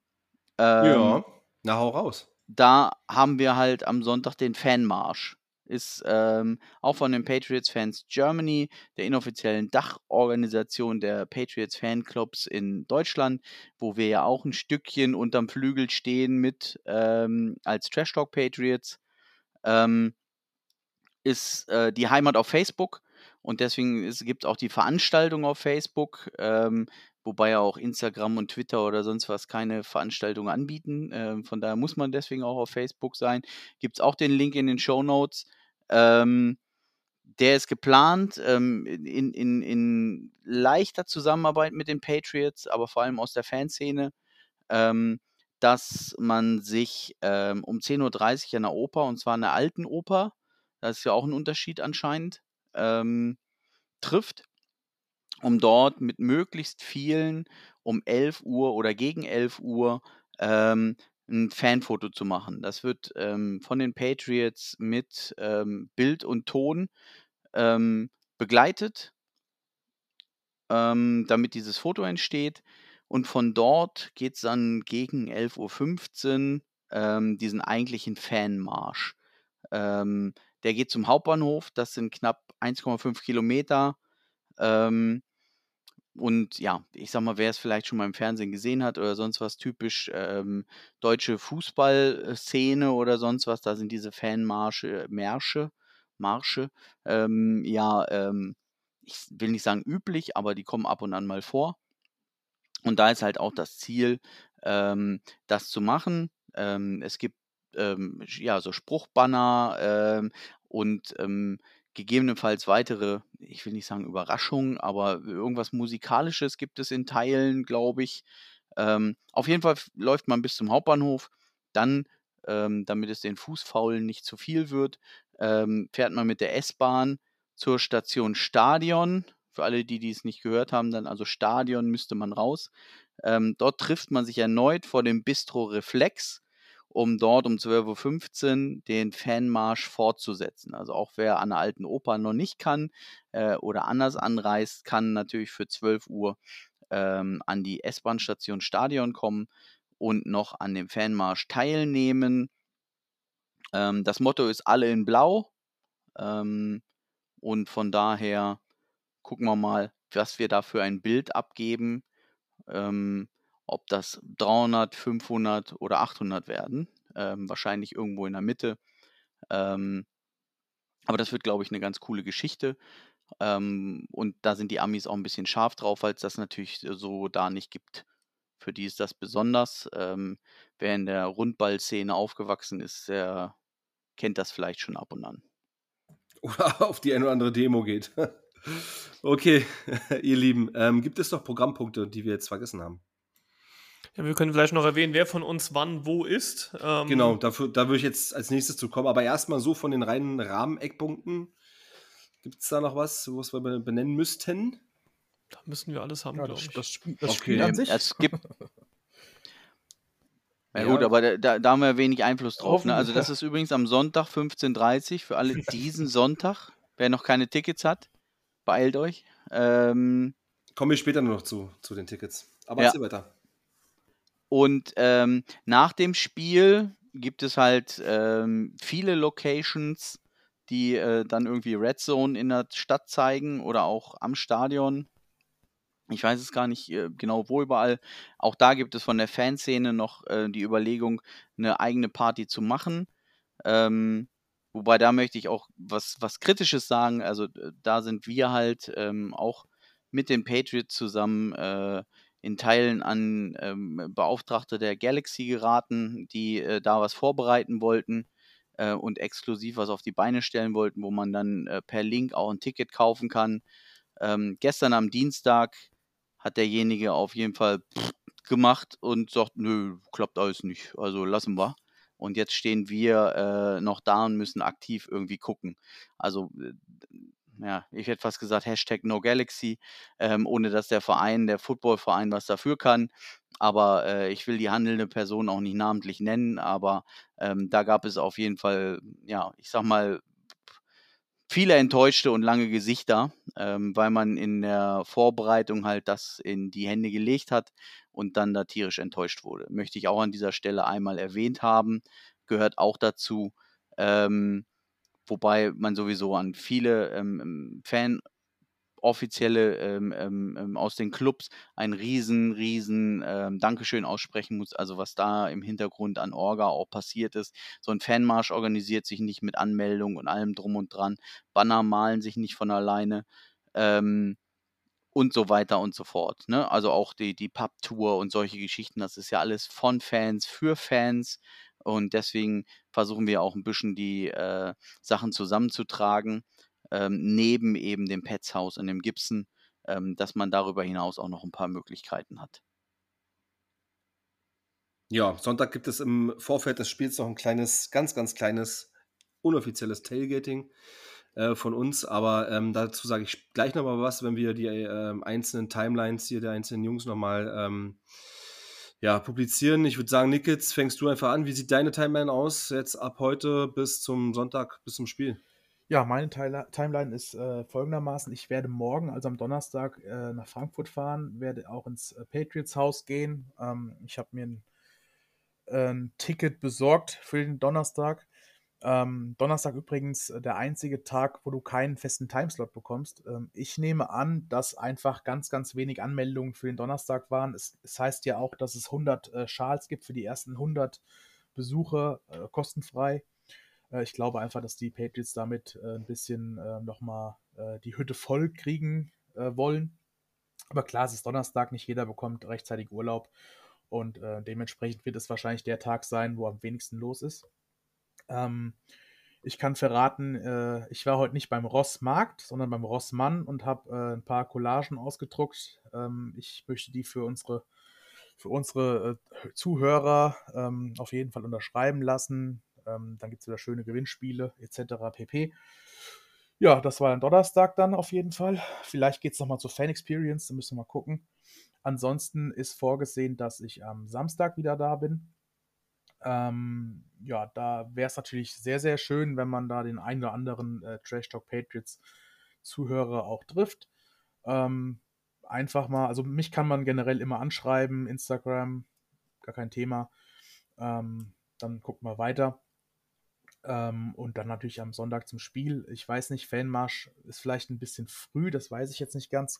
A: Ähm, ja, na hau raus.
D: Da haben wir halt am Sonntag den Fanmarsch. Ist ähm, auch von den Patriots Fans Germany, der inoffiziellen Dachorganisation der Patriots Fanclubs in Deutschland, wo wir ja auch ein Stückchen unterm Flügel stehen mit ähm, als Trash Talk Patriots. Ähm, ist äh, die Heimat auf Facebook und deswegen gibt es auch die Veranstaltung auf Facebook, ähm, wobei ja auch Instagram und Twitter oder sonst was keine Veranstaltungen anbieten. Ähm, von daher muss man deswegen auch auf Facebook sein. Gibt es auch den Link in den Show Notes. Ähm, der ist geplant ähm, in, in, in leichter Zusammenarbeit mit den Patriots, aber vor allem aus der Fanszene, ähm, dass man sich ähm, um 10.30 Uhr an der Oper, und zwar an der alten Oper, das ist ja auch ein Unterschied anscheinend, ähm, trifft, um dort mit möglichst vielen um 11 Uhr oder gegen 11 Uhr ähm, ein Fanfoto zu machen. Das wird ähm, von den Patriots mit ähm, Bild und Ton ähm, begleitet, ähm, damit dieses Foto entsteht. Und von dort geht es dann gegen 11.15 Uhr diesen eigentlichen Fanmarsch. Ähm, der geht zum Hauptbahnhof, das sind knapp 1,5 Kilometer. Ähm, und ja, ich sag mal, wer es vielleicht schon mal im Fernsehen gesehen hat oder sonst was typisch ähm, deutsche Fußballszene oder sonst was, da sind diese Fanmarsche, Märsche, Marsche, ähm, ja, ähm, ich will nicht sagen üblich, aber die kommen ab und an mal vor. Und da ist halt auch das Ziel, ähm, das zu machen. Ähm, es gibt ähm, ja, so Spruchbanner ähm, und ähm, gegebenenfalls weitere, ich will nicht sagen Überraschungen, aber irgendwas Musikalisches gibt es in Teilen, glaube ich. Ähm, auf jeden Fall läuft man bis zum Hauptbahnhof. Dann, ähm, damit es den Fußfaulen nicht zu viel wird, ähm, fährt man mit der S-Bahn zur Station Stadion. Für alle, die dies nicht gehört haben, dann also Stadion müsste man raus. dort trifft man sich erneut vor dem Bistro Reflex um dort um 12.15 Uhr den Fanmarsch fortzusetzen. Also auch wer an der alten Oper noch nicht kann äh, oder anders anreist, kann natürlich für 12 Uhr ähm, an die S-Bahn-Station Stadion kommen und noch an dem Fanmarsch teilnehmen. Ähm, das Motto ist alle in Blau. Ähm, und von daher gucken wir mal, was wir da für ein Bild abgeben, ähm, ob das 300, 500 oder 800 werden. Ähm, wahrscheinlich irgendwo in der Mitte. Ähm, aber das wird, glaube ich, eine ganz coole Geschichte. Ähm, und da sind die Amis auch ein bisschen scharf drauf, weil es das natürlich so da nicht gibt. Für die ist das besonders. Ähm, wer in der Rundballszene aufgewachsen ist, der kennt das vielleicht schon ab und an. [laughs]
A: Oder auf die eine oder andere Demo geht. [laughs] okay, [laughs] ihr Lieben, ähm, gibt es noch Programmpunkte, die wir jetzt vergessen haben?
E: Ja, wir können vielleicht noch erwähnen, wer von uns wann wo ist.
A: Ähm, genau, dafür, da würde ich jetzt als nächstes zu kommen. Aber erstmal so von den reinen Rahmeneckpunkten. Gibt es da noch was, was wir benennen müssten?
E: Da müssen wir alles haben, ja, glaube ich.
B: Das, Spiel, das okay. Spiel an sich.
D: Es gibt. [laughs] Ja, gut, aber da, da, haben wir wenig Einfluss drauf. Ne? Also das ist übrigens am Sonntag 15.30 Uhr für alle [laughs] diesen Sonntag. Wer noch keine Tickets hat, beeilt euch. Ähm,
A: Kommen wir später noch zu, zu den Tickets. Aber ja. weiter.
D: Und ähm, nach dem Spiel gibt es halt ähm, viele Locations, die äh, dann irgendwie Red Zone in der Stadt zeigen oder auch am Stadion. Ich weiß es gar nicht äh, genau, wo überall. Auch da gibt es von der Fanszene noch äh, die Überlegung, eine eigene Party zu machen. Ähm, wobei da möchte ich auch was, was Kritisches sagen. Also da sind wir halt ähm, auch mit den Patriots zusammen äh, in Teilen an ähm, Beauftragte der Galaxy geraten, die äh, da was vorbereiten wollten äh, und exklusiv was auf die Beine stellen wollten, wo man dann äh, per Link auch ein Ticket kaufen kann. Ähm, gestern am Dienstag hat derjenige auf jeden Fall gemacht und sagt, nö, klappt alles nicht, also lassen wir. Und jetzt stehen wir äh, noch da und müssen aktiv irgendwie gucken. Also äh, ja, ich hätte fast gesagt, Hashtag NoGalaxy, ähm, ohne dass der Verein, der Footballverein was dafür kann. Aber äh, ich will die handelnde Person auch nicht namentlich nennen, aber ähm, da gab es auf jeden Fall, ja, ich sag mal, viele enttäuschte und lange Gesichter, ähm, weil man in der Vorbereitung halt das in die Hände gelegt hat und dann da tierisch enttäuscht wurde. Möchte ich auch an dieser Stelle einmal erwähnt haben, gehört auch dazu. Ähm, wobei man sowieso an viele ähm, ähm Fan offizielle ähm, ähm, ähm, aus den Clubs ein riesen, riesen ähm, Dankeschön aussprechen muss. Also was da im Hintergrund an Orga auch passiert ist. So ein Fanmarsch organisiert sich nicht mit Anmeldung und allem drum und dran. Banner malen sich nicht von alleine. Ähm, und so weiter und so fort. Ne? Also auch die, die Pub-Tour und solche Geschichten, das ist ja alles von Fans, für Fans. Und deswegen versuchen wir auch ein bisschen die äh, Sachen zusammenzutragen, ähm, neben eben dem Petshaus und dem Gibson, ähm, dass man darüber hinaus auch noch ein paar Möglichkeiten hat.
A: Ja, Sonntag gibt es im Vorfeld des Spiels noch ein kleines, ganz, ganz kleines, unoffizielles Tailgating äh, von uns. Aber ähm, dazu sage ich gleich nochmal was, wenn wir die äh, einzelnen Timelines hier der einzelnen Jungs nochmal ähm, ja, publizieren. Ich würde sagen, Nickets, fängst du einfach an. Wie sieht deine Timeline aus jetzt ab heute bis zum Sonntag, bis zum Spiel?
B: Ja, meine Timeline ist äh, folgendermaßen. Ich werde morgen, also am Donnerstag, äh, nach Frankfurt fahren, werde auch ins äh, Patriots Haus gehen. Ähm, ich habe mir ein, äh, ein, Ticket besorgt für den Donnerstag. Ähm, Donnerstag übrigens äh, der einzige Tag, wo du keinen festen Timeslot bekommst. Ähm, ich nehme an, dass einfach ganz, ganz wenig Anmeldungen für den Donnerstag waren. Es, es heißt ja auch, dass es 100 äh, Schals gibt für die ersten 100 Besucher, äh, kostenfrei. Äh, ich glaube einfach, dass die Patriots damit äh, ein bisschen äh, nochmal äh, die Hütte voll kriegen wollen. Aber klar, es ist Donnerstag, nicht jeder bekommt rechtzeitig Urlaub. Und dementsprechend wird es wahrscheinlich der Tag sein, wo am wenigsten los ist. Ähm, ich kann verraten, äh, ich war heute nicht beim Rossmarkt, sondern beim Rossmann und habe äh, ein paar Collagen ausgedruckt. Ähm, ich möchte die für unsere, für unsere äh, Zuhörer ähm, auf jeden Fall unterschreiben lassen. Ähm, dann gibt es wieder schöne Gewinnspiele etc. pp. Ja, das war ein Donnerstag dann auf jeden Fall. Vielleicht geht es nochmal zur Fan Experience, da müssen wir mal gucken. Ansonsten ist vorgesehen, dass ich am Samstag wieder da bin. Ähm, ja, da wäre es natürlich sehr, sehr schön, wenn man da den einen oder anderen äh, Trash Talk Patriots Zuhörer auch trifft. Ähm, einfach mal, also mich kann man generell immer anschreiben, Instagram, gar kein Thema. Ähm, dann gucken wir weiter. Ähm, und dann natürlich am Sonntag zum Spiel. Ich weiß nicht, Fanmarsch ist vielleicht ein bisschen früh, das weiß ich jetzt nicht ganz.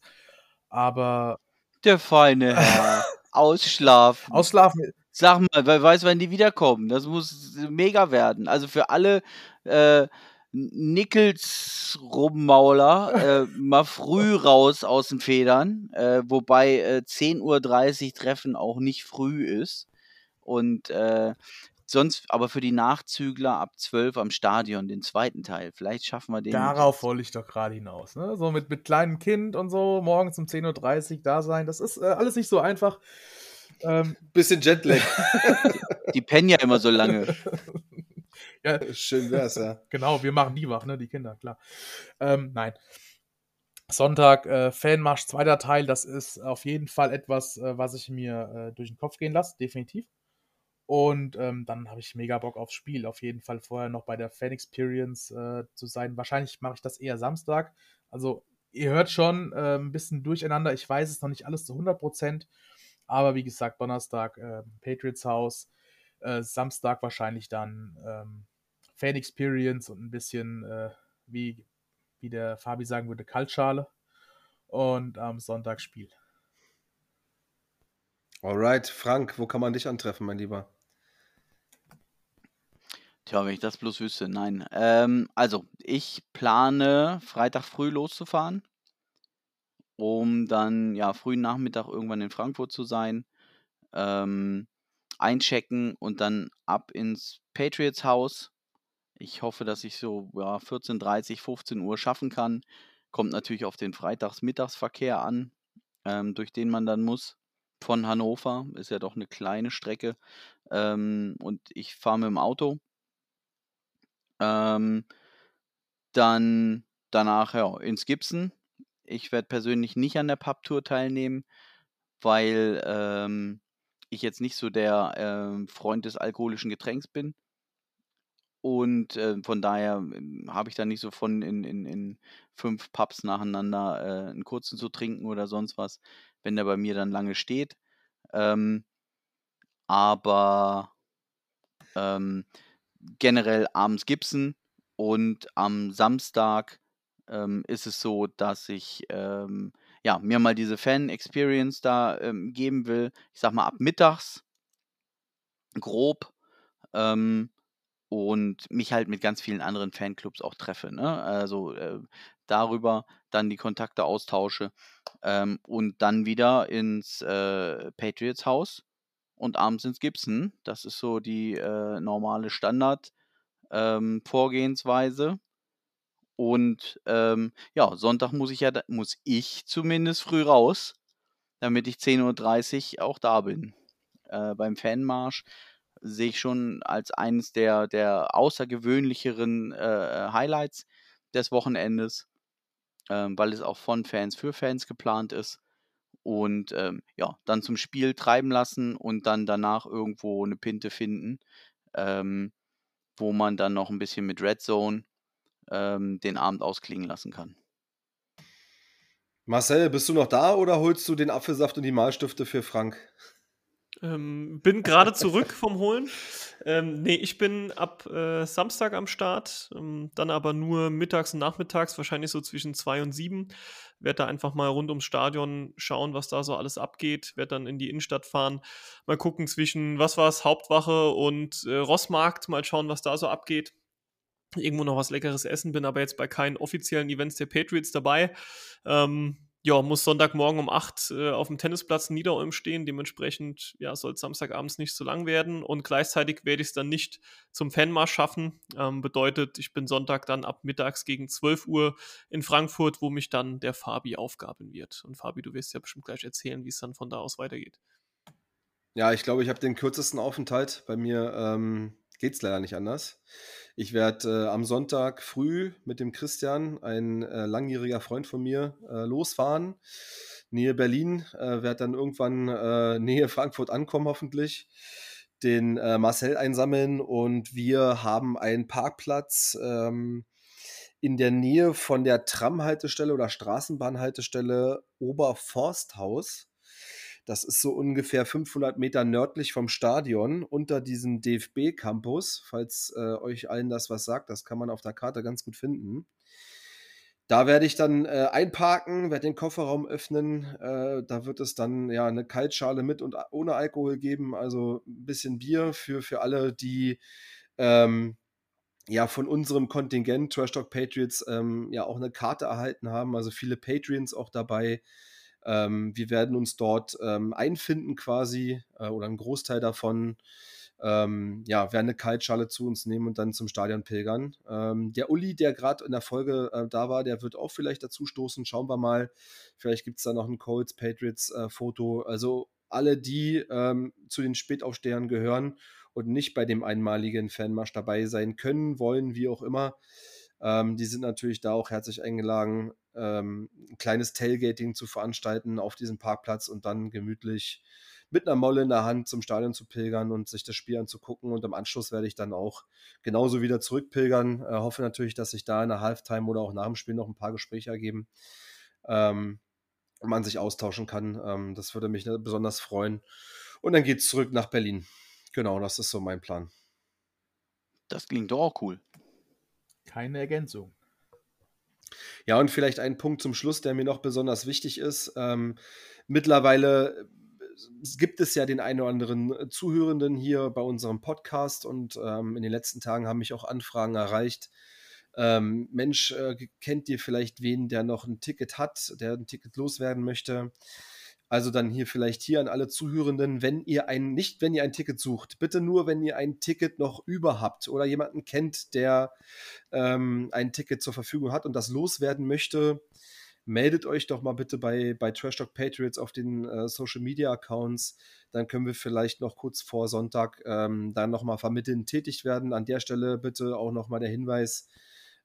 B: Aber.
D: Der feine Herr. [laughs] Ausschlafen.
B: Ausschlafen.
D: Sag mal, wer weiß, wann die wiederkommen. Das muss mega werden. Also für alle äh, Nickels-Rummauler äh, mal früh [laughs] raus aus den Federn. Äh, wobei äh, 10.30 Uhr Treffen auch nicht früh ist. Und äh, sonst aber für die Nachzügler ab 12 am Stadion, den zweiten Teil. Vielleicht schaffen wir den.
B: Darauf wollte ich doch gerade hinaus. Ne? So mit, mit kleinem Kind und so, morgens um 10.30 Uhr da sein. Das ist äh, alles nicht so einfach.
A: Ähm, Bisschen Jetlag. [laughs]
D: die pennen ja immer so lange. [laughs]
B: ja,
A: Schön wär's, ja.
B: Genau, wir machen die wach, ne? Die Kinder, klar. Ähm, nein. Sonntag, äh, Fanmarsch, zweiter Teil, das ist auf jeden Fall etwas, äh, was ich mir äh, durch den Kopf gehen lasse, definitiv. Und ähm, dann habe ich mega Bock aufs Spiel. Auf jeden Fall vorher noch bei der Fan Experience äh, zu sein. Wahrscheinlich mache ich das eher Samstag. Also, ihr hört schon äh, ein bisschen durcheinander. Ich weiß es noch nicht alles zu 100 Prozent. Aber wie gesagt, Donnerstag äh, Patriots Haus. Äh, Samstag wahrscheinlich dann ähm, Fan Experience und ein bisschen, äh, wie, wie der Fabi sagen würde, Kaltschale. Und am Sonntag Spiel.
A: Alright, Frank, wo kann man dich antreffen, mein Lieber?
D: Tja, wenn ich das bloß wüsste, nein. Ähm, also, ich plane Freitag früh loszufahren, um dann ja frühen Nachmittag irgendwann in Frankfurt zu sein, ähm, einchecken und dann ab ins Patriots Haus. Ich hoffe, dass ich so ja, 14.30, 15 Uhr schaffen kann. Kommt natürlich auf den Freitagsmittagsverkehr an, ähm, durch den man dann muss. Von Hannover ist ja doch eine kleine Strecke. Ähm, und ich fahre mit dem Auto. Ähm, dann danach ja, ins Gibson. Ich werde persönlich nicht an der Pub-Tour teilnehmen, weil ähm, ich jetzt nicht so der ähm, Freund des alkoholischen Getränks bin. Und äh, von daher ähm, habe ich da nicht so von in, in, in fünf Pubs nacheinander äh, einen kurzen zu trinken oder sonst was, wenn der bei mir dann lange steht. Ähm, aber ähm, generell abends Gibson und am Samstag ähm, ist es so, dass ich ähm, ja, mir mal diese Fan-Experience da ähm, geben will. Ich sag mal ab mittags, grob. Ähm, und mich halt mit ganz vielen anderen Fanclubs auch treffe. Ne? Also äh, darüber dann die Kontakte austausche ähm, und dann wieder ins äh, Patriots Haus und abends ins Gibson. Das ist so die äh, normale Standard-Vorgehensweise. Und ähm, ja, Sonntag muss ich ja, muss ich zumindest früh raus, damit ich 10.30 Uhr auch da bin. Äh, beim Fanmarsch sehe ich schon als eines der, der außergewöhnlicheren äh, Highlights des Wochenendes, ähm, weil es auch von Fans für Fans geplant ist und ähm, ja, dann zum Spiel treiben lassen und dann danach irgendwo eine Pinte finden, ähm, wo man dann noch ein bisschen mit Red Zone ähm, den Abend ausklingen lassen kann.
A: Marcel, bist du noch da oder holst du den Apfelsaft und die Malstifte für Frank?
E: Ähm, bin gerade [laughs] zurück vom Holen. Ähm, nee, ich bin ab äh, Samstag am Start, ähm, dann aber nur mittags und nachmittags, wahrscheinlich so zwischen zwei und sieben. Werde da einfach mal rund ums Stadion schauen, was da so alles abgeht. Werde dann in die Innenstadt fahren, mal gucken zwischen, was war es, Hauptwache und äh, Rossmarkt, mal schauen, was da so abgeht irgendwo noch was Leckeres essen, bin aber jetzt bei keinen offiziellen Events der Patriots dabei. Ähm, ja, muss Sonntagmorgen um 8 äh, auf dem Tennisplatz Niederolm stehen. Dementsprechend ja, soll es Samstagabends nicht so lang werden. Und gleichzeitig werde ich es dann nicht zum Fanmarsch schaffen. Ähm, bedeutet, ich bin Sonntag dann ab mittags gegen 12 Uhr in Frankfurt, wo mich dann der Fabi aufgaben wird. Und Fabi, du wirst ja bestimmt gleich erzählen, wie es dann von da aus weitergeht.
A: Ja, ich glaube, ich habe den kürzesten Aufenthalt. Bei mir ähm, geht es leider nicht anders. Ich werde äh, am Sonntag früh mit dem Christian, ein äh, langjähriger Freund von mir, äh, losfahren. Nähe Berlin, äh, werde dann irgendwann äh, Nähe Frankfurt ankommen, hoffentlich. Den äh, Marcel einsammeln und wir haben einen Parkplatz ähm, in der Nähe von der Tramhaltestelle oder Straßenbahnhaltestelle Oberforsthaus. Das ist so ungefähr 500 Meter nördlich vom Stadion unter diesem DFB-Campus. Falls äh, euch allen das was sagt, das kann man auf der Karte ganz gut finden. da werde ich dann äh, einparken, werde den Kofferraum öffnen. Äh, da wird es dann ja eine Kaltschale mit und ohne Alkohol geben, also ein bisschen Bier für, für alle, die ähm, ja von unserem Kontingent Trash Talk Patriots ähm, ja auch eine Karte erhalten haben. Also viele Patreons auch dabei. Ähm, wir werden uns dort ähm, einfinden quasi äh, oder einen Großteil davon ähm, ja, werden eine Kaltschale zu uns nehmen und dann zum Stadion pilgern. Ähm, der Uli, der gerade in der Folge äh, da war, der wird auch vielleicht dazu stoßen. Schauen wir mal. Vielleicht gibt es da noch ein Colts Patriots äh, Foto. Also alle, die ähm, zu den Spätaufstehern gehören und nicht bei dem einmaligen Fanmarsch dabei sein können, wollen, wie auch immer, ähm, die sind natürlich da auch herzlich eingeladen, ähm, ein kleines Tailgating zu veranstalten auf diesem Parkplatz und dann gemütlich mit einer Molle in der Hand zum Stadion zu pilgern und sich das Spiel anzugucken. Und im Anschluss werde ich dann auch genauso wieder zurückpilgern. Äh, hoffe natürlich, dass sich da in der Halftime oder auch nach dem Spiel noch ein paar Gespräche ergeben. Ähm, und man sich austauschen kann. Ähm, das würde mich ne, besonders freuen. Und dann geht es zurück nach Berlin. Genau, das ist so mein Plan.
D: Das klingt doch auch cool.
B: Keine Ergänzung.
A: Ja, und vielleicht ein Punkt zum Schluss, der mir noch besonders wichtig ist. Ähm, mittlerweile gibt es ja den einen oder anderen äh, Zuhörenden hier bei unserem Podcast und ähm, in den letzten Tagen haben mich auch Anfragen erreicht. Ähm, Mensch, äh, kennt ihr vielleicht wen, der noch ein Ticket hat, der ein Ticket loswerden möchte? Also dann hier vielleicht hier an alle Zuhörenden, wenn ihr ein, nicht wenn ihr ein Ticket sucht, bitte nur, wenn ihr ein Ticket noch über habt oder jemanden kennt, der ähm, ein Ticket zur Verfügung hat und das loswerden möchte, meldet euch doch mal bitte bei, bei Trash Talk Patriots auf den äh, Social Media Accounts. Dann können wir vielleicht noch kurz vor Sonntag ähm, dann nochmal vermitteln tätig werden. An der Stelle bitte auch nochmal der Hinweis,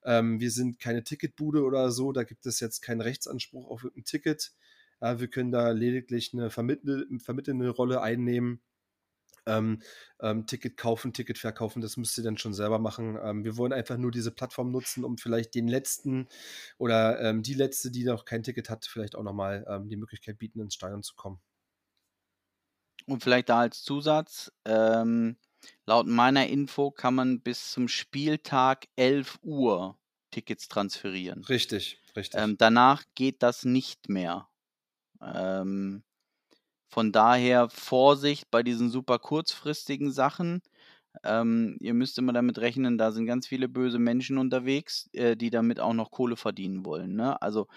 A: ähm, wir sind keine Ticketbude oder so, da gibt es jetzt keinen Rechtsanspruch auf ein Ticket. Ja, wir können da lediglich eine vermittelnde Rolle einnehmen ähm, ähm, Ticket kaufen, Ticket verkaufen, das müsst ihr dann schon selber machen. Ähm, wir wollen einfach nur diese Plattform nutzen, um vielleicht den letzten oder ähm, die letzte, die noch kein Ticket hat, vielleicht auch nochmal ähm, die Möglichkeit bieten, ins Stadion zu kommen.
D: Und vielleicht da als Zusatz, ähm, laut meiner Info kann man bis zum Spieltag 11 Uhr Tickets transferieren.
A: Richtig, richtig.
D: Ähm, danach geht das nicht mehr. Ähm, von daher Vorsicht bei diesen super kurzfristigen Sachen. Ähm, ihr müsst immer damit rechnen, da sind ganz viele böse Menschen unterwegs, äh, die damit auch noch Kohle verdienen wollen. Ne? Also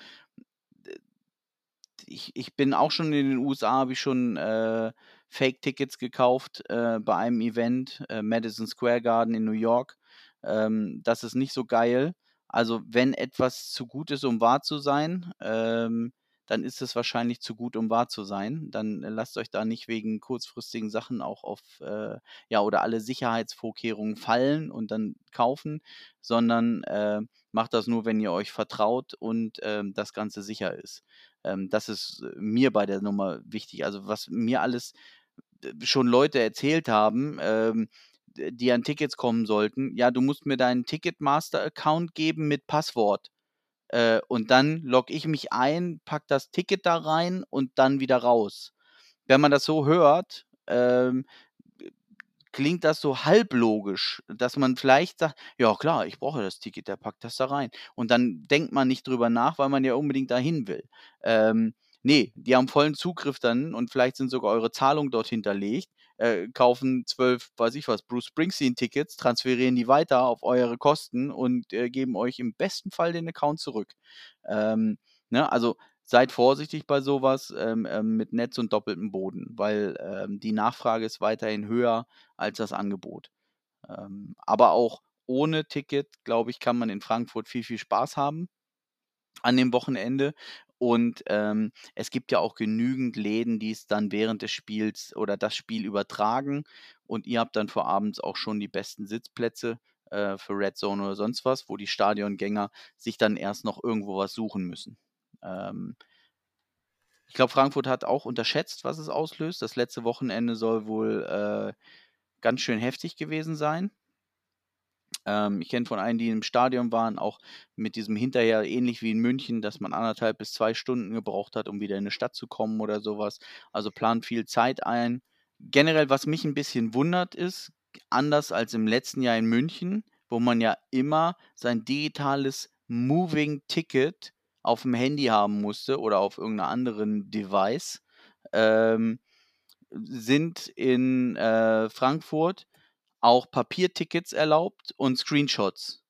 D: ich, ich bin auch schon in den USA, habe ich schon äh, Fake-Tickets gekauft äh, bei einem Event, äh, Madison Square Garden in New York. Ähm, das ist nicht so geil. Also wenn etwas zu gut ist, um wahr zu sein, ähm, dann ist es wahrscheinlich zu gut, um wahr zu sein. Dann äh, lasst euch da nicht wegen kurzfristigen Sachen auch auf, äh, ja, oder alle Sicherheitsvorkehrungen fallen und dann kaufen, sondern äh, macht das nur, wenn ihr euch vertraut und ähm, das Ganze sicher ist. Ähm, das ist äh, mir bei der Nummer wichtig. Also was mir alles äh, schon Leute erzählt haben, ähm, die an Tickets kommen sollten, ja, du musst mir deinen Ticketmaster-Account geben mit Passwort. Äh, und dann logge ich mich ein, pack das Ticket da rein und dann wieder raus. Wenn man das so hört, ähm, klingt das so halblogisch, dass man vielleicht sagt, ja klar, ich brauche das Ticket, der packt das da rein. Und dann denkt man nicht drüber nach, weil man ja unbedingt dahin will. Ähm, nee, die haben vollen Zugriff dann und vielleicht sind sogar eure Zahlungen dort hinterlegt äh, kaufen zwölf, weiß ich was, Bruce Springsteen-Tickets, transferieren die weiter auf eure Kosten und äh, geben euch im besten Fall den Account zurück. Ähm, ne? Also seid vorsichtig bei sowas ähm, ähm, mit Netz und doppeltem Boden, weil ähm, die Nachfrage ist weiterhin höher als das Angebot. Ähm, aber auch ohne Ticket, glaube ich, kann man in Frankfurt viel, viel Spaß haben an dem Wochenende. Und ähm, es gibt ja auch genügend Läden, die es dann während des Spiels oder das Spiel übertragen. Und ihr habt dann vor abends auch schon die besten Sitzplätze äh, für Red Zone oder sonst was, wo die Stadiongänger sich dann erst noch irgendwo was suchen müssen. Ähm, ich glaube, Frankfurt hat auch unterschätzt, was es auslöst. Das letzte Wochenende soll wohl äh, ganz schön heftig gewesen sein. Ähm, ich kenne von einigen, die im Stadion waren, auch mit diesem hinterher ähnlich wie in München, dass man anderthalb bis zwei Stunden gebraucht hat, um wieder in eine Stadt zu kommen oder sowas. Also plant viel Zeit ein. Generell, was mich ein bisschen wundert, ist, anders als im letzten Jahr in München, wo man ja immer sein digitales Moving Ticket auf dem Handy haben musste oder auf irgendeinem anderen Device, ähm, sind in äh, Frankfurt auch Papiertickets erlaubt und Screenshots.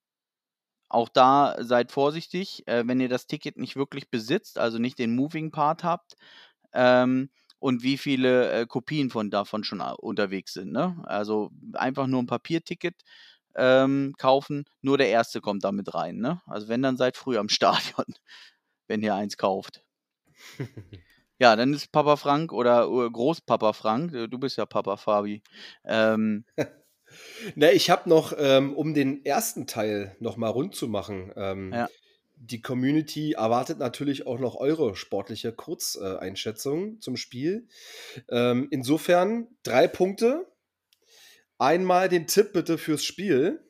D: Auch da seid vorsichtig, äh, wenn ihr das Ticket nicht wirklich besitzt, also nicht den Moving Part habt ähm, und wie viele äh, Kopien von davon schon unterwegs sind. Ne? Also einfach nur ein Papierticket ähm, kaufen, nur der erste kommt damit rein. Ne? Also wenn, dann seid früh am [laughs] Stadion, wenn ihr eins kauft. [laughs] Ja, dann ist Papa Frank oder äh, Großpapa Frank, äh, du bist ja Papa Fabi. Ähm, [laughs]
A: Ne, ich habe noch, ähm, um den ersten Teil noch mal rund zu machen, ähm,
D: Ja.
A: die Community erwartet natürlich auch noch eure sportliche Kurzeinschätzung zum Spiel. Ähm, insofern drei Punkte. Einmal den Tipp bitte fürs Spiel.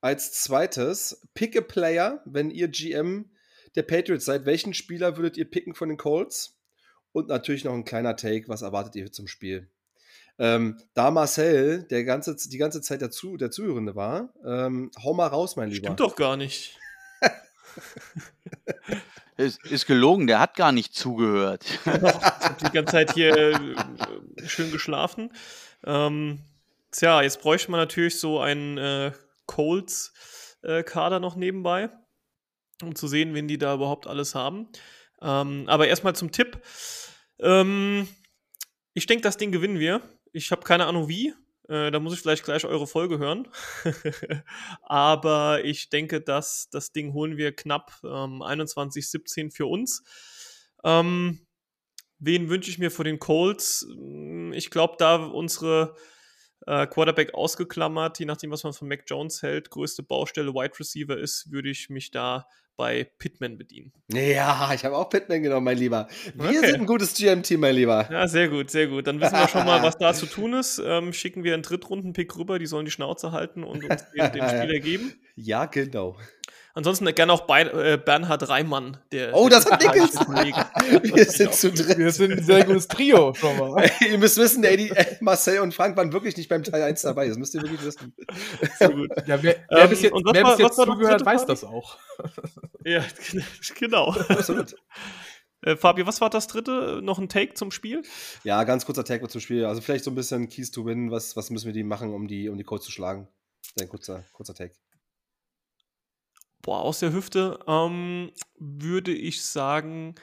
A: Als zweites, pick a player, wenn ihr GM der Patriots seid. Welchen Spieler würdet ihr picken von den Colts? Und natürlich noch ein kleiner Take, was erwartet ihr zum Spiel? Ähm, da Marcel der ganze, die ganze Zeit der, Zu, der Zuhörende war, ähm, hau mal raus, mein Lieber.
E: Stimmt doch gar nicht. [laughs]
D: ist, ist gelogen, der hat gar nicht zugehört.
E: Ich habe die ganze Zeit hier äh, schön geschlafen. Ähm, tja, jetzt bräuchte man natürlich so einen äh, Colts-Kader noch nebenbei, um zu sehen, wen die da überhaupt alles haben. Ähm, aber erstmal zum Tipp. Ähm, ich denke, das Ding gewinnen wir. Ich habe keine Ahnung wie. Äh, da muss ich vielleicht gleich eure Folge hören. [laughs] Aber ich denke, dass das Ding holen wir knapp ähm, 21-17 für uns. Ähm, wen wünsche ich mir vor den Colts? Ich glaube, da unsere äh, Quarterback ausgeklammert, je nachdem, was man von Mac Jones hält, größte Baustelle Wide Receiver ist, würde ich mich da bei Pittman bedienen.
A: Ja, ich habe auch Pittman genommen, mein Lieber. Wir
E: Okay.
A: sind ein gutes GM-Team, mein Lieber.
E: Ja, sehr gut, sehr gut. Dann wissen wir schon mal, was da [laughs] zu tun ist. Ähm, schicken wir einen Drittrunden-Pick rüber, die sollen die Schnauze halten und uns den, den [laughs] Spieler geben.
A: Ja, genau.
E: Ansonsten gerne auch bei, äh, Bernhard Reimann, der.
A: Oh, das hat Nickels. [laughs] Wir sind zu dritt.
B: Wir sind ein sehr gutes Trio schon mal. [laughs]
A: Ihr müsst wissen, ey, die, äh, Marcel und Frank waren wirklich nicht beim Teil 1 dabei. Das müsst ihr wirklich wissen. [laughs]
E: Sehr gut.
B: Ja, wer, wer
E: Ähm,
B: bis jetzt, wer
E: war-
B: bis zugehört, weiß das auch.
E: Ja, genau.
A: Absolut.
E: Äh, Fabio, was war das dritte? Noch ein Take zum Spiel?
A: Ja, ganz kurzer Tag zum Spiel. Also vielleicht so ein bisschen Keys to Win. Was, was müssen wir die machen, um die, um die Codes zu schlagen? Ein kurzer, kurzer Tag.
E: Boah, aus der Hüfte ähm, würde ich sagen,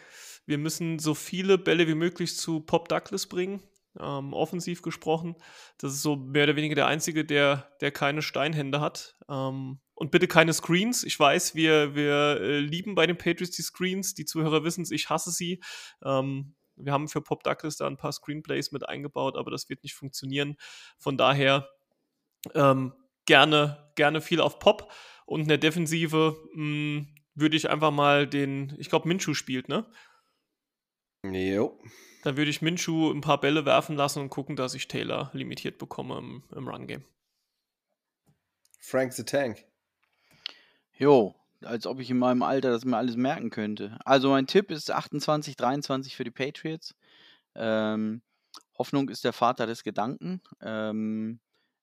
E: wir müssen so viele Bälle wie möglich zu Pop Douglas bringen. Ähm, offensiv gesprochen. Das ist so mehr oder weniger der Einzige, der, der keine Steinhände hat. Ähm, und bitte keine Screens. Ich weiß, wir, wir äh, lieben bei den Patriots die Screens. Die Zuhörer wissen es, ich hasse sie. Ähm, wir haben für Pop Douglas da ein paar Screenplays mit eingebaut, aber das wird nicht funktionieren. Von daher ähm, gerne, gerne viel auf Pop. Und in der Defensive mh, würde ich einfach mal den, ich glaube, Minshu spielt, ne?
A: Jo.
E: Dann würde ich Minshu ein paar Bälle werfen lassen und gucken, dass ich Taylor limitiert bekomme im, im Run-Game.
A: Frank the Tank.
D: Jo, als ob ich in meinem Alter das mir alles merken könnte. Also mein Tipp ist 28, 23 für die Patriots. Ähm, Hoffnung ist der Vater des Gedanken. Ähm,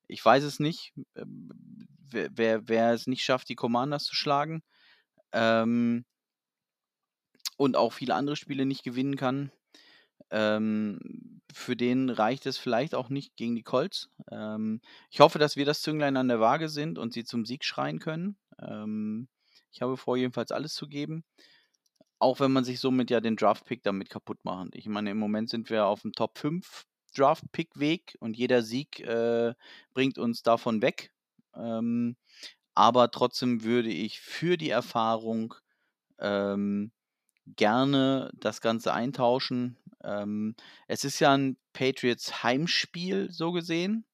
D: ich weiß es nicht, ähm, wer, wer, wer es nicht schafft, die Commanders zu schlagen ähm, und auch viele andere Spiele nicht gewinnen kann. Ähm, für den reicht es vielleicht auch nicht gegen die Colts. Ähm, ich hoffe, dass wir das Zünglein an der Waage sind und sie zum Sieg schreien können. Ähm, ich habe vor, jedenfalls alles zu geben. Auch wenn man sich somit ja den Draft-Pick damit kaputt macht. Ich meine, im Moment sind wir auf dem Top 5 Draft-Pick-Weg und jeder Sieg äh, bringt uns davon weg. Ähm, aber trotzdem würde ich für die Erfahrung ähm, gerne das Ganze eintauschen. Ähm, es ist ja ein Patriots Heimspiel, so gesehen,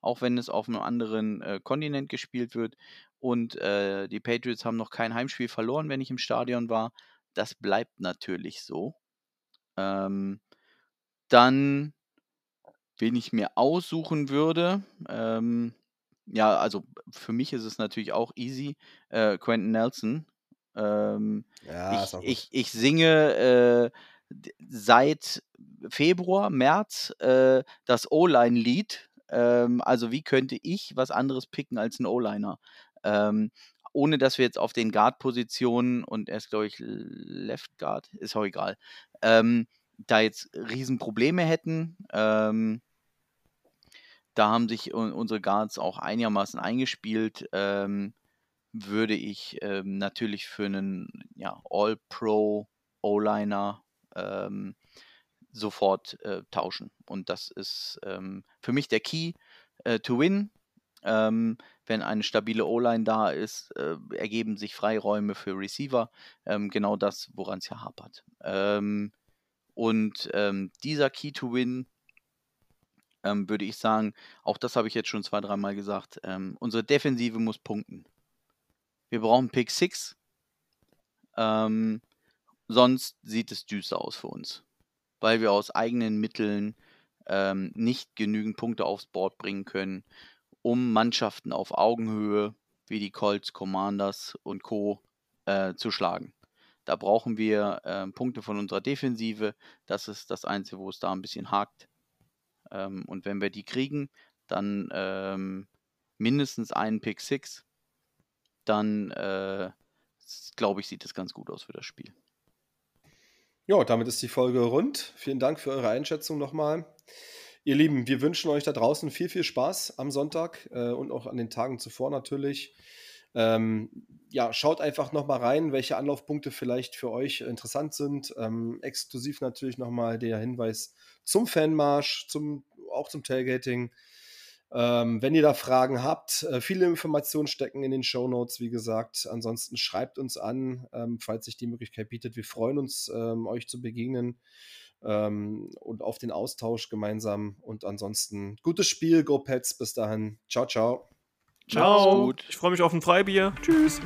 D: auch wenn es auf einem anderen äh, Kontinent gespielt wird. Und äh, die Patriots haben noch kein Heimspiel verloren, wenn ich im Stadion war. Das bleibt natürlich so. Ähm, dann, wen ich mir aussuchen würde, ähm, ja, also für mich ist es natürlich auch easy. Äh, Quentin Nelson. Ähm,
A: Ja,
D: ich, ich, ich singe äh, seit Februar, März äh, das O-Line-Lied. Ähm, also wie könnte ich was anderes picken als ein O-Liner? Ähm, ohne dass wir jetzt auf den Guard-Positionen und er ist, glaube ich, Left Guard, ist auch egal, ähm, da jetzt Riesenprobleme hätten. Ähm, da haben sich unsere Guards auch einigermaßen eingespielt. Ähm, würde ich ähm, natürlich für einen ja, All-Pro O-Liner ähm, sofort äh, tauschen. Und das ist ähm, für mich der Key äh, to win. Ähm, wenn eine stabile O-Line da ist, äh, ergeben sich Freiräume für Receiver. Ähm, genau das, woran es ja hapert. Und dieser Key to Win, ähm, würde ich sagen, auch das habe ich jetzt schon zwei, dreimal gesagt, ähm, unsere Defensive muss punkten. Wir brauchen Pick 6. sonst sieht es düster aus für uns, weil wir aus eigenen Mitteln nicht genügend Punkte aufs Board bringen können um Mannschaften auf Augenhöhe wie die Colts, Commanders und Co. Äh, zu schlagen. Da brauchen wir äh, Punkte von unserer Defensive. Das ist das Einzige, wo es da ein bisschen hakt. Ähm, und wenn wir die kriegen, dann ähm, mindestens einen Pick 6, dann äh, glaube ich, sieht es ganz gut aus für das Spiel.
A: Ja, damit ist die Folge rund. Vielen Dank für eure Einschätzung nochmal. Ihr Lieben, wir wünschen euch da draußen viel, viel Spaß am Sonntag äh, und auch an den Tagen zuvor natürlich. Ähm, ja, schaut einfach nochmal rein, welche Anlaufpunkte vielleicht für euch interessant sind. Ähm, exklusiv natürlich nochmal der Hinweis zum Fanmarsch, zum, auch zum Tailgating. Ähm, wenn ihr da Fragen habt, äh, viele Informationen stecken in den Show Notes, wie gesagt. Ansonsten schreibt uns an, ähm, falls sich die Möglichkeit bietet. Wir freuen uns, ähm, euch zu begegnen ähm, und auf den Austausch gemeinsam. Und ansonsten gutes Spiel, Go Pets. Bis dahin. Ciao, ciao.
E: Ciao. Ich freue mich auf ein Freibier. Tschüss.